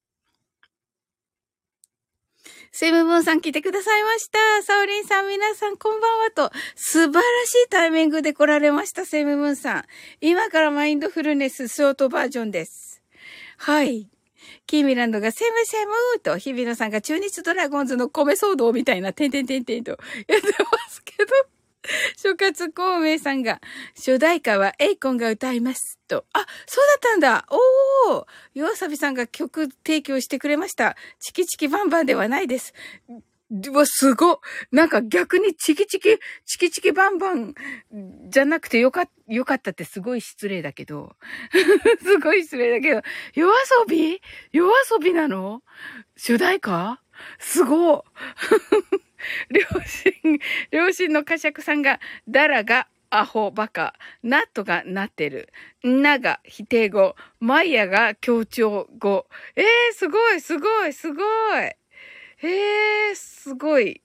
セブンブンさん来てくださいました。サオリンさん、皆さんこんばんはと、素晴らしいタイミングで来られました、セブンブンさん。今からマインドフルネスショートバージョンです。はい。キーミランドがセムセムーと、日比野さんが中日ドラゴンズの米騒動みたいな、てんてんてんてんとやってますけど。諸葛孔明さんが、主題歌はエイコンが歌います。と。あ、そうだったんだおーヨアサビさんが曲提供してくれました。チキチキバンバンではないです。うわ、すごなんか逆にチキチキ、チキチキバンバンじゃなくてよか、よかったってすごい失礼だけど。すごい失礼だけど。夜遊び？夜遊びなの？主題歌？すご 両親、両親の呵責さんが、だらがアホ、バカ、ナットがなってる、なが否定語、マイヤが強調語。えー、すごい、すごい、すごい。えー、すごい。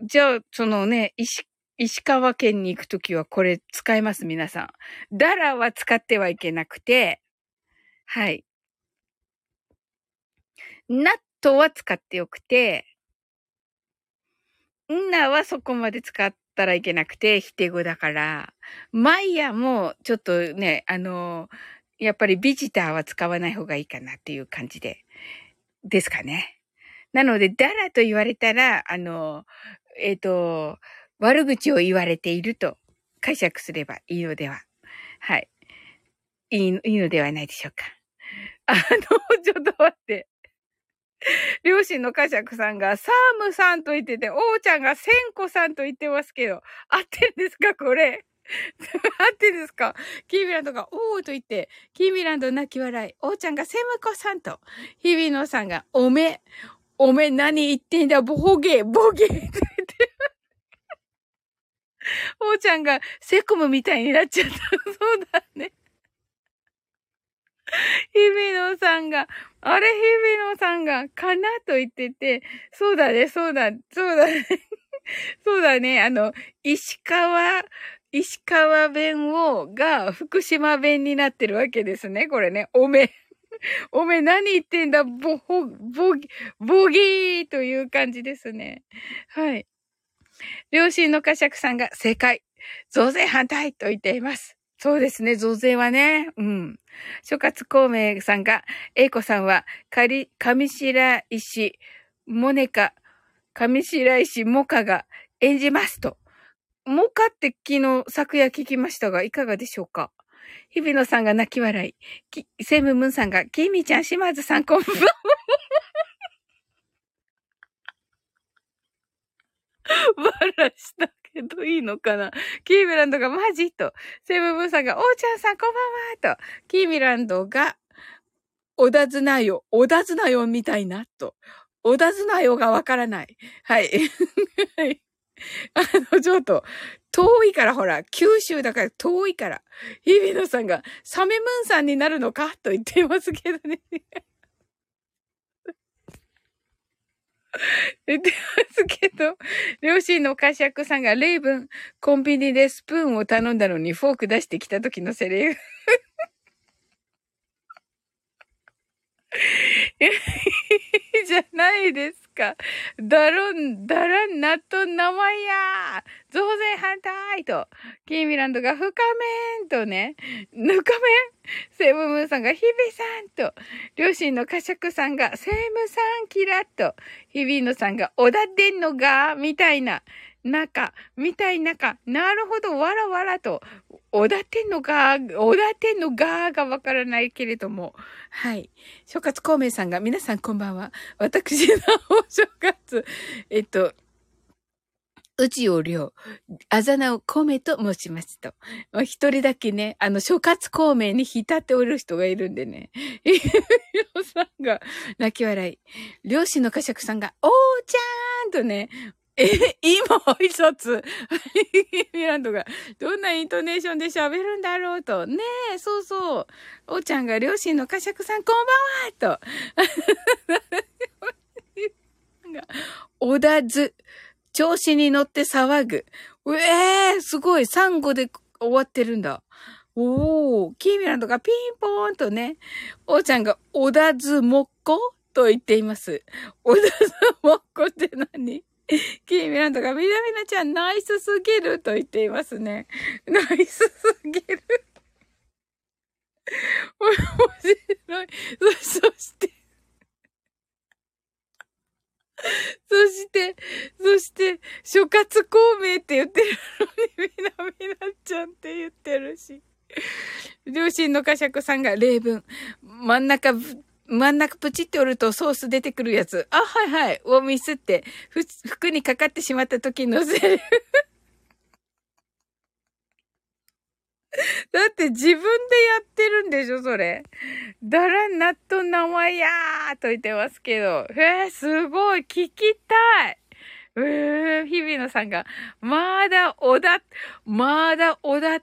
じゃあ、そのね、石、石川県に行くときはこれ使います、皆さん。ダラは使ってはいけなくて、はい。ナットは使ってよくて、んなはそこまで使ったらいけなくて、否定語だから、マイヤもちょっとね、あの、やっぱりビジターは使わない方がいいかなっていう感じで、ですかね。なので、ダラと言われたら、あの、えっ、ー、と、悪口を言われていると解釈すればいいのでは。はい。いい、いいのではないでしょうか。あの、ちょっと待って。両親のカシャクさんがサームさんと言ってて、おーちゃんがセンコさんと言ってますけど、合ってんですかこれ？合ってんですか？キーミランドが、おーと言って、キーミランド泣き笑い、おーちゃんがセムコさんと、日比野さんが、おめ、おめ何言ってんだ、ボゲ、ボゲって言って。おーちゃんがセコムみたいになっちゃった。そうだね。日比野さんが、あれ、日比野さんが、かなと言ってて、そうだね、そうだ、そうだね。そうだね、あの、石川、石川弁を、が福島弁になってるわけですね。これね。おめ。おめ何言ってんだぼ、ほ、ぼ、ぼぎーという感じですね。はい。両親の呵責さんが正解。増税反対と言っています。そうですね、増税はね。うん。諸葛孔明さんが、英子さんは、かり、上白石、モネカ、上白石モカが演じますと。モカって昨日、昨夜聞きましたが、いかがでしょうか？日比野さんが泣き笑い。き、セムムンさんが、キミちゃん、島津さん、こんばんは。バラしたけどいいのかな？キーミランドがマジ？と。セブブンさんが、おーちゃんさんこんばんはと。キーミランドが、おだずなよ、おだずなよみたいなと。おだずなよがわからない。はい。はい。あの、ちょっと、遠いからほら、九州だから遠いから。日比野さんが、サメムーンさんになるのか？と言っていますけどね。言ってますけど、両親のカシャクさんがレイブン、コンビニでスプーンを頼んだのにフォーク出してきた時のセリフ。じゃないですか。だろん、だらんなっと名前や。増税反対と、キーミランドが深めんとね、ぬかめん？セブムーンさんが日比さんと、両親のカシャクさんがセムさんキラッと、日比野さんが小田でんのが、みたいな、中、みたい中、なるほど、わらわらと、おだてんのが、おだてんのががわからないけれども、はい。諸葛孔明さんが、皆さんこんばんは。私の諸葛、えっと、うちをりょう、あざなを孔明と申しますと。一人だけね、あの、諸葛孔明に浸っておる人がいるんでね。りょうさんが泣き笑い。両親の家爵さんが、おーちゃーんとね、え、今挨拶？ミランドが、どんなイントネーションで喋るんだろうと。ねえ、そうそう。おちゃんが両親の家爵さんこんばんはと。おだず。調子に乗って騒ぐ。うえー、すごい。サンゴで終わってるんだ。おー、キーミランドがピンポーンとね、おちゃんが、おだずもっこと言っています。おだずもっこって何？キーミランドが、みなみなちゃんナイスすぎると言っていますね。ナイスすぎる。面白い。そ、そして、そして、そして、諸葛孔明って言ってるのに、みなみなちゃんって言ってるし。両親の家爵さんが例文。真ん中、真ん中プチって折るとソース出てくるやつ。あ、はいはい。をミスって、服にかかってしまった時のセリフ。だって自分でやってるんでしょ、それ。だらなっと名前やーと言ってますけど。えー、すごい、聞きたい。えー、日比野さんが、まだ、おだ、まだ、おだっ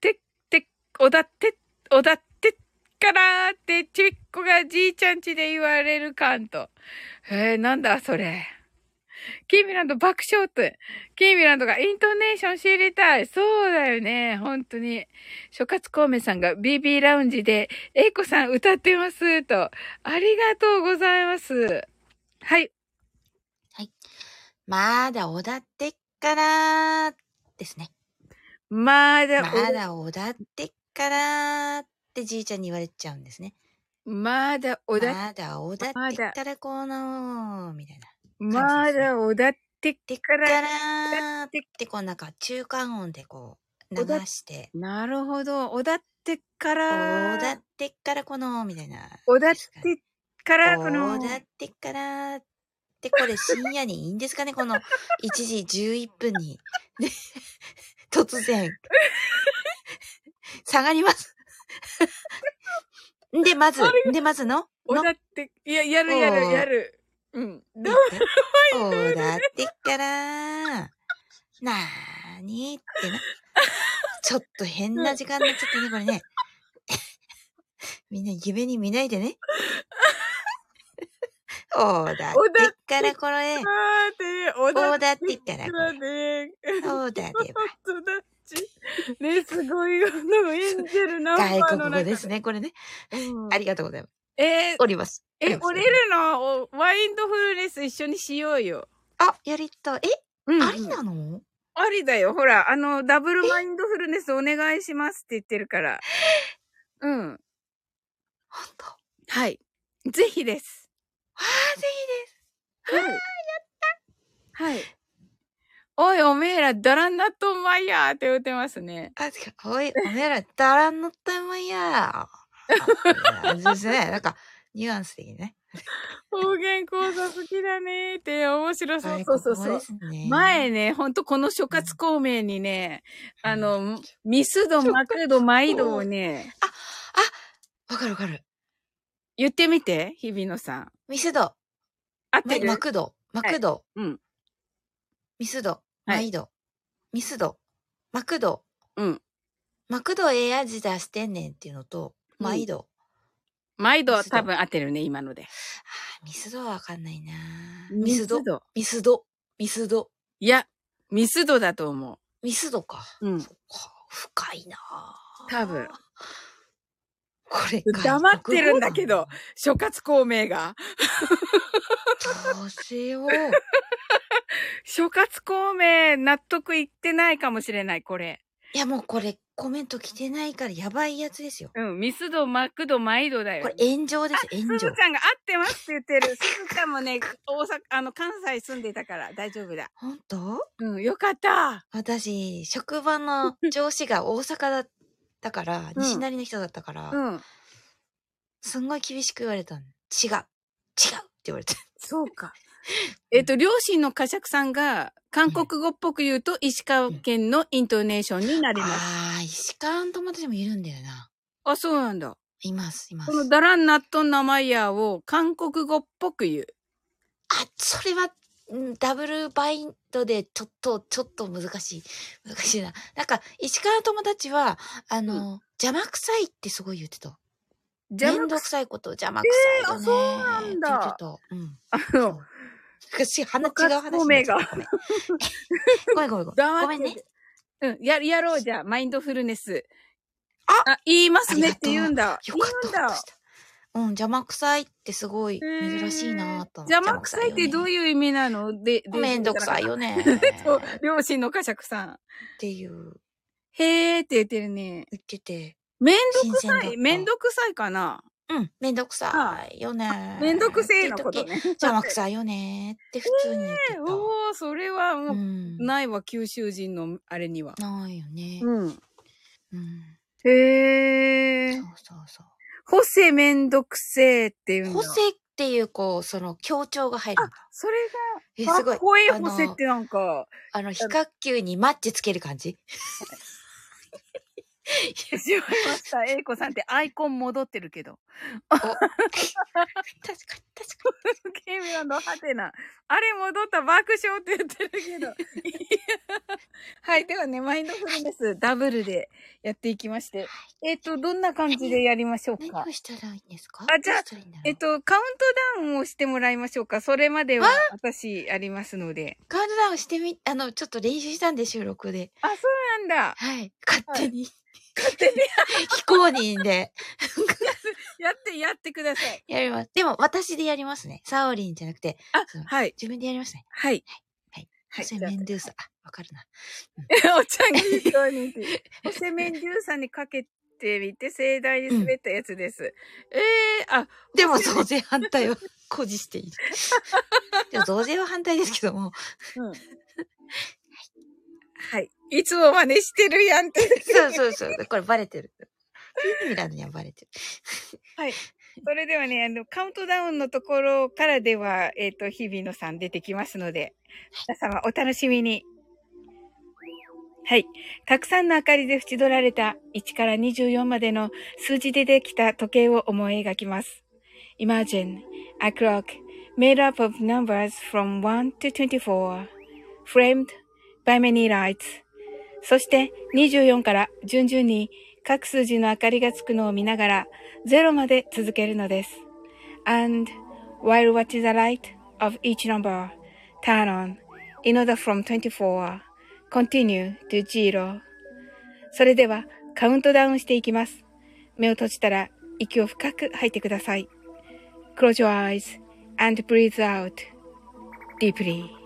て、って、おだって、おだってからって、ちびっこがじいちゃんちで言われるかんと。えー、なんだ、それ。キーミランド爆笑って。キーミランドがイントネーション知りたい。そうだよね。本当に。諸葛孔明さんが BB ラウンジで、エイコさん歌ってます。と。ありがとうございます。はい。はい。まだおだってっからですね。まだまだおだってっからってじいちゃんに言われちゃうんですね。まだおだ、まだおだってっからこの、みたいな。まだおだってってから、からってこうなんか中間音でこう流して。なるほど。おだってから。おだってからこの、みたいな。おだってからこの。おだってからってこれ深夜にいいんですかね？この1時11分に。で、突然。下がります。で、まず、で、まずの？おだって、いや、やるやるやる。うん。どうそうだってから、なーにってな。ちょっと変な時間になっちゃったね、これね。みんな夢に見ないでね。おーだってっからこの絵。あーって、おおだってっからこだれ。ね。おー だでば。ち。ね、すごい、あの、エンジェルナンバーの外中国語ですね、これね。うんありがとうございます。えーおります。え、ます折れるのおワインドフルネス一緒にしようよ。あ、やりたい。え、うんありなの？ありだよ。ほら、あの、ダブルマインドフルネスお願いしますって言ってるから。うん。ほんと。あはい。ぜひです。あ、ぜはい。やったはい。おい、おめえら、ダランナットンマイヤーって言ってますね。ひ。あ、てか、おい、おめえら、だらんのったまいや。あですね。なんか、ニュアンス的にね。方言講座好きだねーって、面白そう。外そうそうそうね。前ね、ほんとこの諸葛孔明にね、あの、ミスド、マクド、マイドをね、わかるわかる。言ってみて、日比野さん。ミスド、マ合ってる？マクド、マクド、うん。ミスド、はいマイド、ミスド、マクド、うん。マクドええ味出してんねんっていうのと、うんマイド。マイドは多分合ってるね、今ので。あーミスドはわかんないなミスド、ド。ミスド、ミスド、いや、ミスドだと思ミスドか。う。うん。そっか深いな多分。これ、黙ってるんだけど。諸葛孔明が。どうしよう。諸葛孔明納得いってないかもしれない、これ。いやもうこれコメント来てないからやばいやつですよ。うん。ミスド、マクド、マイドだよ。これ炎上です、す炎上ずち。ゃんが合ってますって言ってる。すずちゃんもね、大阪、あの、関西住んでたから大丈夫だ。本当？うん、よかった。私、職場の 上司が大阪だったから、西成の人だったから、うん。すんごい厳しく言われたの。違う。違うって言われて。そうか。えっと、両親の呵責さんが、韓国語っぽく言うと、石川県のイントネーションになります。ああ、石川の友達もいるんだよな。あ、そうなんだ。います、いますこ。のダランナットンナマイヤーを韓国語っぽく言う。あ、それは、うんダブルバインドでちょっと、ちょっと難しい。難しいな。なんか、石川の友達は、あの、邪魔くさいってすごい言ってた。めんどくさいこと邪魔くさいよね。えーあそうなんだって言ってた。うん。あその、う。私、話違う話。ごめん。ごめんごめんごめん。黙ってごめんね。うん、や、やろうじゃあ、マインドフルネス。ああ、言いますねって言うんだ。よかった。言うん邪魔くさいってすごい珍しいなと思って。邪魔くさいってどうういう意味なの？で、でめんどくさいよね。両親の呵責さん。ていうへーって言ってるね。言ってて。めんどくさいめんどくさいかなうん、めんどくさいよね。めんどくせえのことね。時邪魔くさいよねって普通に言ってた。おー、それはもう、うん。ないわ、九州人のあれには。ないよね。うん。うん。へーそう。そうそう。ホセめんどくせえっていうんだ。ホセっていう、こう、その強調が入るんだ。それえ、が、すごい。かっこいいあのホセってなんか、あの、比較級にマッチつける感じ？しまいました。エイコさんってアイコン戻ってるけど。お確かに、確かケミオのハテナ。あれ戻った爆笑って言ってるけど。はい。ではね、マインドフルネスダブルでやっていきまして。えっ、と、どんな感じでやりましょうに。か何をしたらいいんですか？あじゃあえっと、カウントダウンをしてもらいましょうか。それまでは私ありますので。カウントダウンしてみ、あの、ちょっと練習したんで、収録で。あ、そうなんだ。はい。勝手に。勝手に非公認で やって、やってください。やります。でも、私でやりますね。サオリンじゃなくて、あはい。自分でやりますね。はい。はい。はいホセメンドゥーサ。あ、わかるな。おちゃんにそうにって。ホセメンジューさんにかけてみて盛大に滑ったやつです。ええー、あ、でも、増税反対は 誇示している。でも、増税は反対ですけども。うん。はい。いつも真似してるやんって。そうそうそう。これバレてる。ミラノにはバレてる。はい。それではね、あの、カウントダウンのところからでは、えっ、と、日比野さん出てきますので、皆様お楽しみに。はい。たくさんの明かりで縁取られた1から24までの数字でできた時計を思い描きます。Imagine a clock made up of numbers from 1 to 24, framed by many lights. そして24から順々に各数字の明かりがつくのを見ながら0まで続けるのです。And while watching the light of each number turn on in order from 24 continue to 0それではカウントダウンしていきます。目を閉じたら息を深く吐いてください。Close your eyes and breathe out deeply.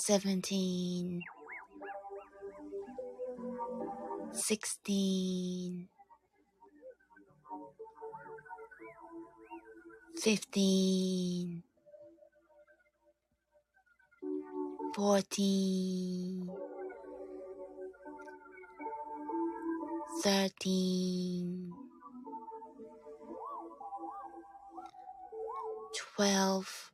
seventeen, sixteen, fifteen, fourteen, thirteen, twelve.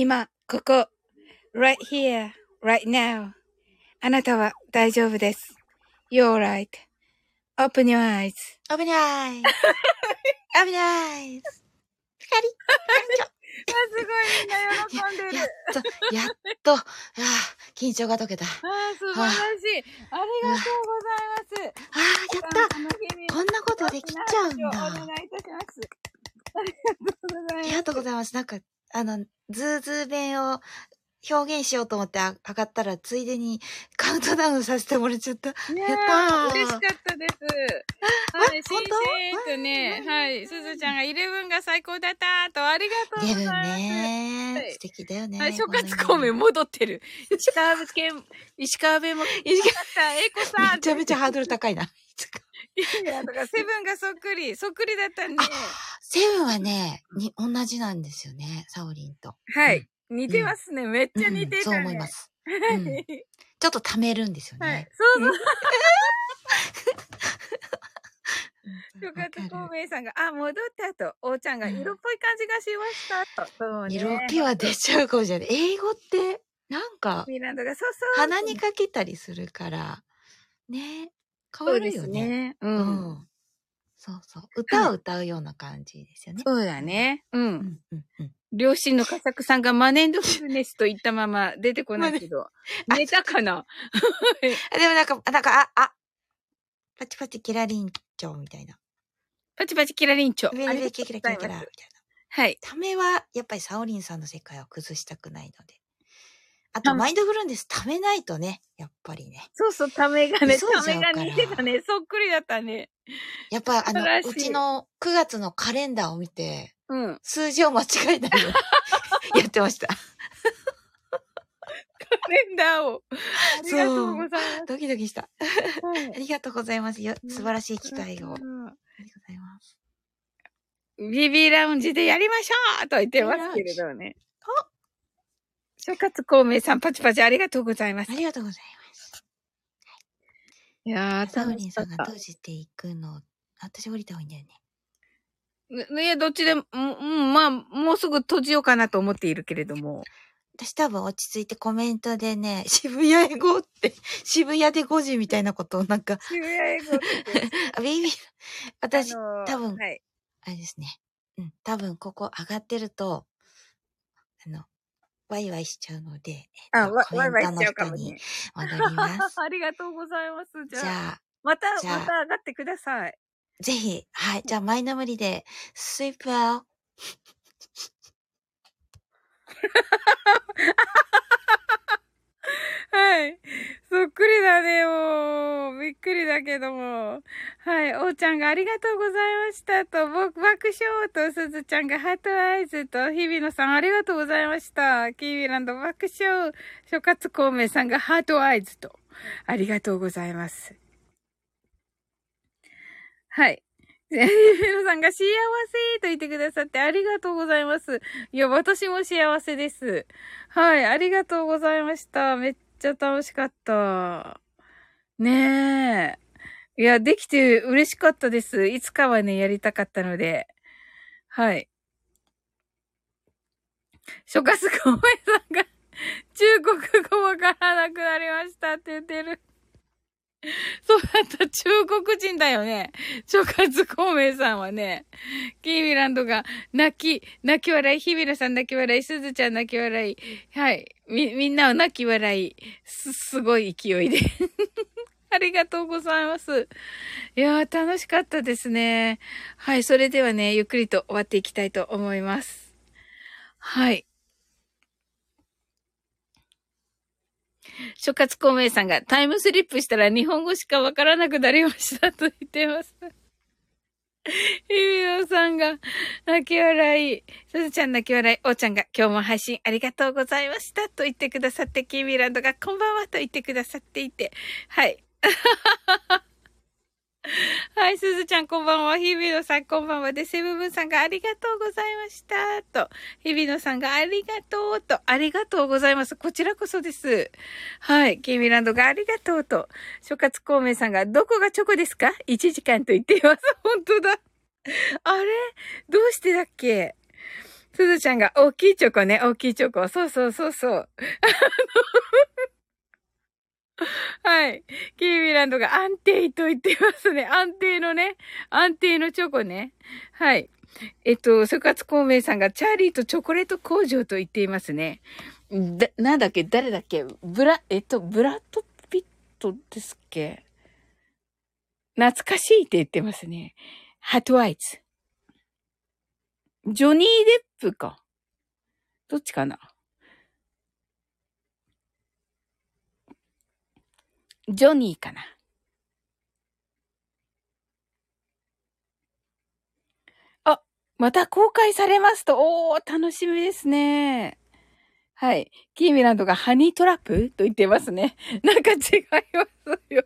今、ここ、right here, right now. あなたは大丈夫です。You're right. Open your eyes. 危ない危ない光 あ、すごいみんな喜んでる。やっと、やっと、ああ、緊張が解けた。ああ、素晴らしい。ありがとうございます。あ、やったこんなことできちゃうんだ。お願いいたします。ありがとうございます。ありがとうございます。なんか、あの、ズーズー弁を表現しようと思ってあ上がったら、ついでにカウントダウンさせてもらっちゃった。ねえやったー嬉しかったです。はい、本当？新鮮とね、はい、すずちゃんがイレブンが最高だったと、ありがとうございます。ね。素敵だよね。はい、諸葛孔明戻ってる。石川県、石川弁も、石川さん、エコさん。めちゃめちゃハードル高いな。いや、とか、セブンがそっくり、そっくりだったね。セブンはね、に、同じなんですよね。サオリンと。はい。似てますね。めっちゃ似てた、ねうんそう思いま。す。はうんい。ちょっと貯めるんですよはいね。。そうそう。うん諸葛孔明さんが、あ、戻ったと、おーちゃんが色っぽい感じがしましたと。そうね。色気は出ちゃうかもしれない。英語って、なんか、ミランドが、そうそう。鼻にかけたりするから、ね。変わるよね。ね。う。うんん。そうそう。歌を歌うような感じですよね。そうだね。う。うんんうんうん。両親の佳作さんがマネンドフルネスと言ったまま出てこないけど。寝たかな？あでもなんか、なんか、あ、あ、パチパチキラリンチョみたいな。パチパチキラリンチョ。ありがとうルベキキラキラキラみたいな。はい。ためは、やっぱりサオリンさんの世界を崩したくないので。あと、マインドフルネスためないとね、やっぱりね。そうそう、ためがね、ためが似てたね。そっくりだったね。やっぱ、あのうちの9月のカレンダーを見て、うん。数字を間違えないように やってました。カレンダーを。ありがとうございドキドキした。ます。はいありがとうございます。よ素晴らしい機会を。ありうんがとうございます。ビビラウンジでやりましょうと言ってますけれどね。諸葛孔明さん、パチパチありがとうございますあ。りがとうございます。いやー、サオ楽リンさんが。閉じていくの、私降りた方がいいんだよね。ねいや、どっちでも、うんうん、まあ、もうすぐ閉じようかなと思っているけれども。私多分落ち着いてコメントでね、渋谷へゴーって、渋谷で5時みたいなことをなんか、渋谷英語って。あ ビビ、私、あのー多分はい。あれですね。うん、多分ここ上がってると、あの、ワイワイしちゃうので、えっとあ、わ、コワイワイしちゃメントの人うかもしれに。戻ります。ありがとうございます。じゃあ、じゃあ、また、また上がってください。ぜひ、はい、じゃあ、前の無理で、スイープアウ はい。そっくりだね、もう。びっくりだけども。はい。おーちゃんがありがとうございましたと、僕、爆笑と、すずちゃんがハートアイズと、日比野さんありがとうございました。キービランド爆笑、諸葛孔明さんがハートアイズと、ありがとうございます。はい。日比野さんが幸せと言ってくださってありがとうございます。いや、私も幸せです。はい、ありがとうございました。めっちゃ楽しかった。ねえ。いや、できて嬉しかったです。いつかはね、やりたかったので。はい。諸葛孔明さんが中国語わからなくなりましたって言ってる。そうだった、中国人だよね。諸葛孔明さんはね。キーミランドが泣き、泣き笑い、日比野さん泣き笑い、すずちゃん泣き笑い。はい。み、みんなを泣き笑い。す、すごい勢いで。ありがとうございます。いやー、楽しかったですね。はい。それではね、ゆっくりと終わっていきたいと思います。はい。諸葛孔明さんがタイムスリップしたら日本語しかわからなくなりましたと言ってます。ゆみのさんが泣き笑い、すずちゃん泣き笑い、おーちゃんが今日も配信ありがとうございましたと言ってくださって、キーミランドがこんばんはと言ってくださっていて、はい。はい、すずちゃんこんばんは。日比野さんこんばんは。で、セブブンさんがありがとうございました。と、日比野さんがありがとうと、ありがとうございます。こちらこそです。はい、キーミランドがありがとうと、諸葛孔明さんがどこがチョコですか ?1 時間と言っています。本当だ。あれ？どうしてだっけ？すずちゃんが大きいチョコね、大きいチョコ。そうそうそうそう。はい。キーミランドが安定と言ってますね。安定のね。安定のチョコね。はい。えっと、諸葛孔明さんがチャーリーとチョコレート工場と言っていますね。だ、なんだっけ？誰だっけ？ブラ、えっと、ブラッドピットですっけ？懐かしいって言ってますね。ハトアイズ。ジョニー・デップか。どっちかな？ジョニーかな。あ、また公開されますと、おー、楽しみですね。はい。キーミランドがハニートラップと言ってますね。なんか違いますよ。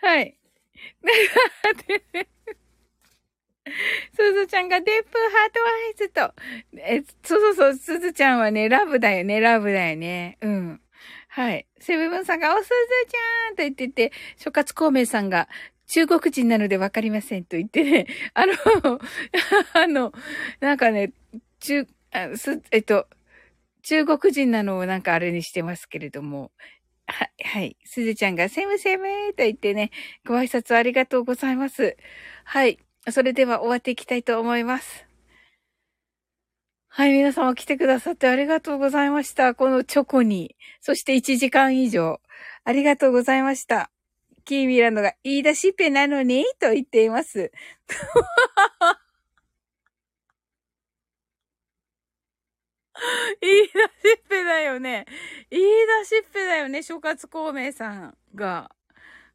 はい。すずちゃんがデップハートアイズと。え、そうそうそう、すずちゃんはね、ラブだよね、ラブだよね。うん。はい。セブブンさんが、おすずちゃんと言ってて、諸葛孔明さんが、中国人なのでわかりませんと言ってね、あの、あの、なんかね、中、あす、えっと、中国人なのをなんかあれにしてますけれども、は、はい。すずちゃんが、セムセムと言ってね、ご挨拶ありがとうございます。はい。それでは終わっていきたいと思います。はい、皆様来てくださってありがとうございました。このチョコに。そして1時間以上。ありがとうございました。キーミランドが言い出しっぺなのにと言っています。言い出しっぺだよね。言い出しっぺだよね、諸葛孔明さんが。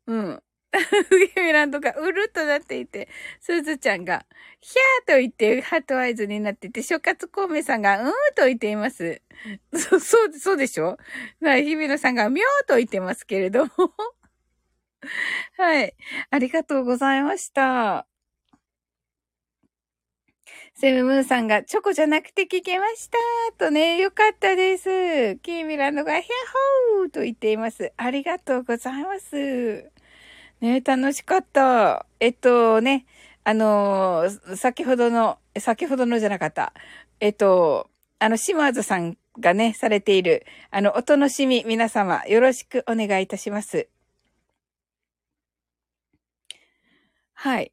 うん。キーミランドがうるっとなっていて、すずちゃんが、ひゃーと言ってハートアイズになってて、諸葛孔明さんが、うーと言っています。そ、そう、そうでしょ？はい、日比野さんが、みょーと言ってますけれども。はい。ありがとうございました。セムムーンさんが、チョコじゃなくて聞けました。とね、よかったです。キーミランドが、ヒャッホーと言っています。ありがとうございます。ね、楽しかった。えっとね、あのー先ほどの、先ほどのじゃなかった。えっと、あの、島津さんがね、されている、あの、お楽しみ、皆様、よろしくお願いいたします。はい。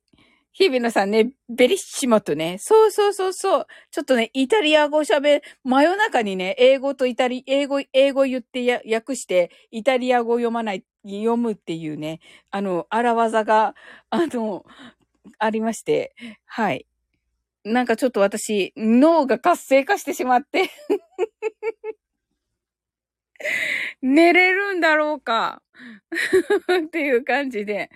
日比野さんね、ベリッシモとね、そうそうそうそう。ちょっとね、イタリア語喋、真夜中にね、英語とイタリ、英語、英語言ってや、訳して、イタリア語読まない、読むっていうね、あの、荒技が、あの、ありまして、はい。なんかちょっと私、脳が活性化してしまって 寝れるんだろうか っていう感じで、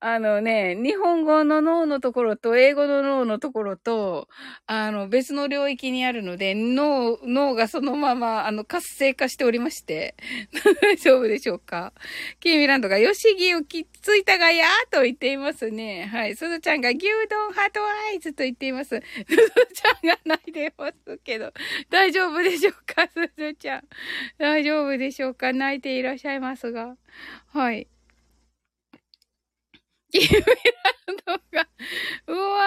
あのね、日本語の脳のところと英語の脳のところと、あの、別の領域にあるので、脳、脳がそのまま、あの、活性化しておりまして、大丈夫でしょうか？キーミランドが、よしぎをきついたがやーと言っていますね。はい。すずちゃんが、牛丼ハートアイズと言っています。すずちゃんが泣いてますけど、大丈夫でしょうか？すずちゃん。大丈夫でしょうか？泣いていらっしゃいますが。はい。キーミランドが、うわ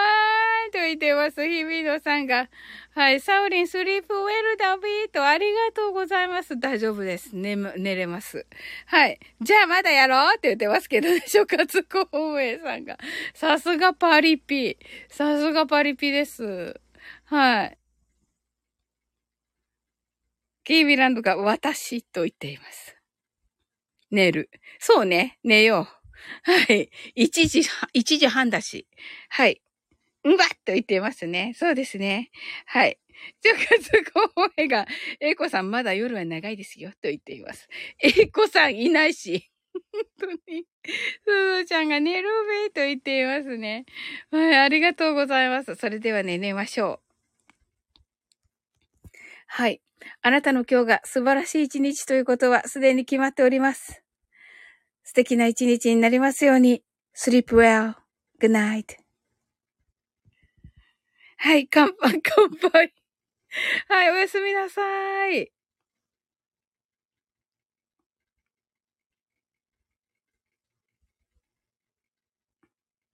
ーと言ってます。日比野さんが。はい。サウリン、スリープウェルダビーとありがとうございます。大丈夫です。寝、寝れます。はい。じゃあまだやろうって言ってますけどね、諸葛公営さんが。さすがパリピ。さすがパリピです。はい。キービランドが私と言っています。寝る。そうね。寝よう。はい。1時、1時半だし。はい。んばっと言ってますね。そうですね。はい。ちょかつこえが、えいこさんまだ夜は長いですよ、と言っています。えいこさんいないし。本当に。すずちゃんが寝るべと言っていますね。はい、ありがとうございます。それではね、寝ましょう。はい。あなたの今日が素晴らしい一日ということはすでに決まっております。素敵な一日になりますように。sleep well. good night. はい、乾杯、乾杯。はい、おやすみなさい。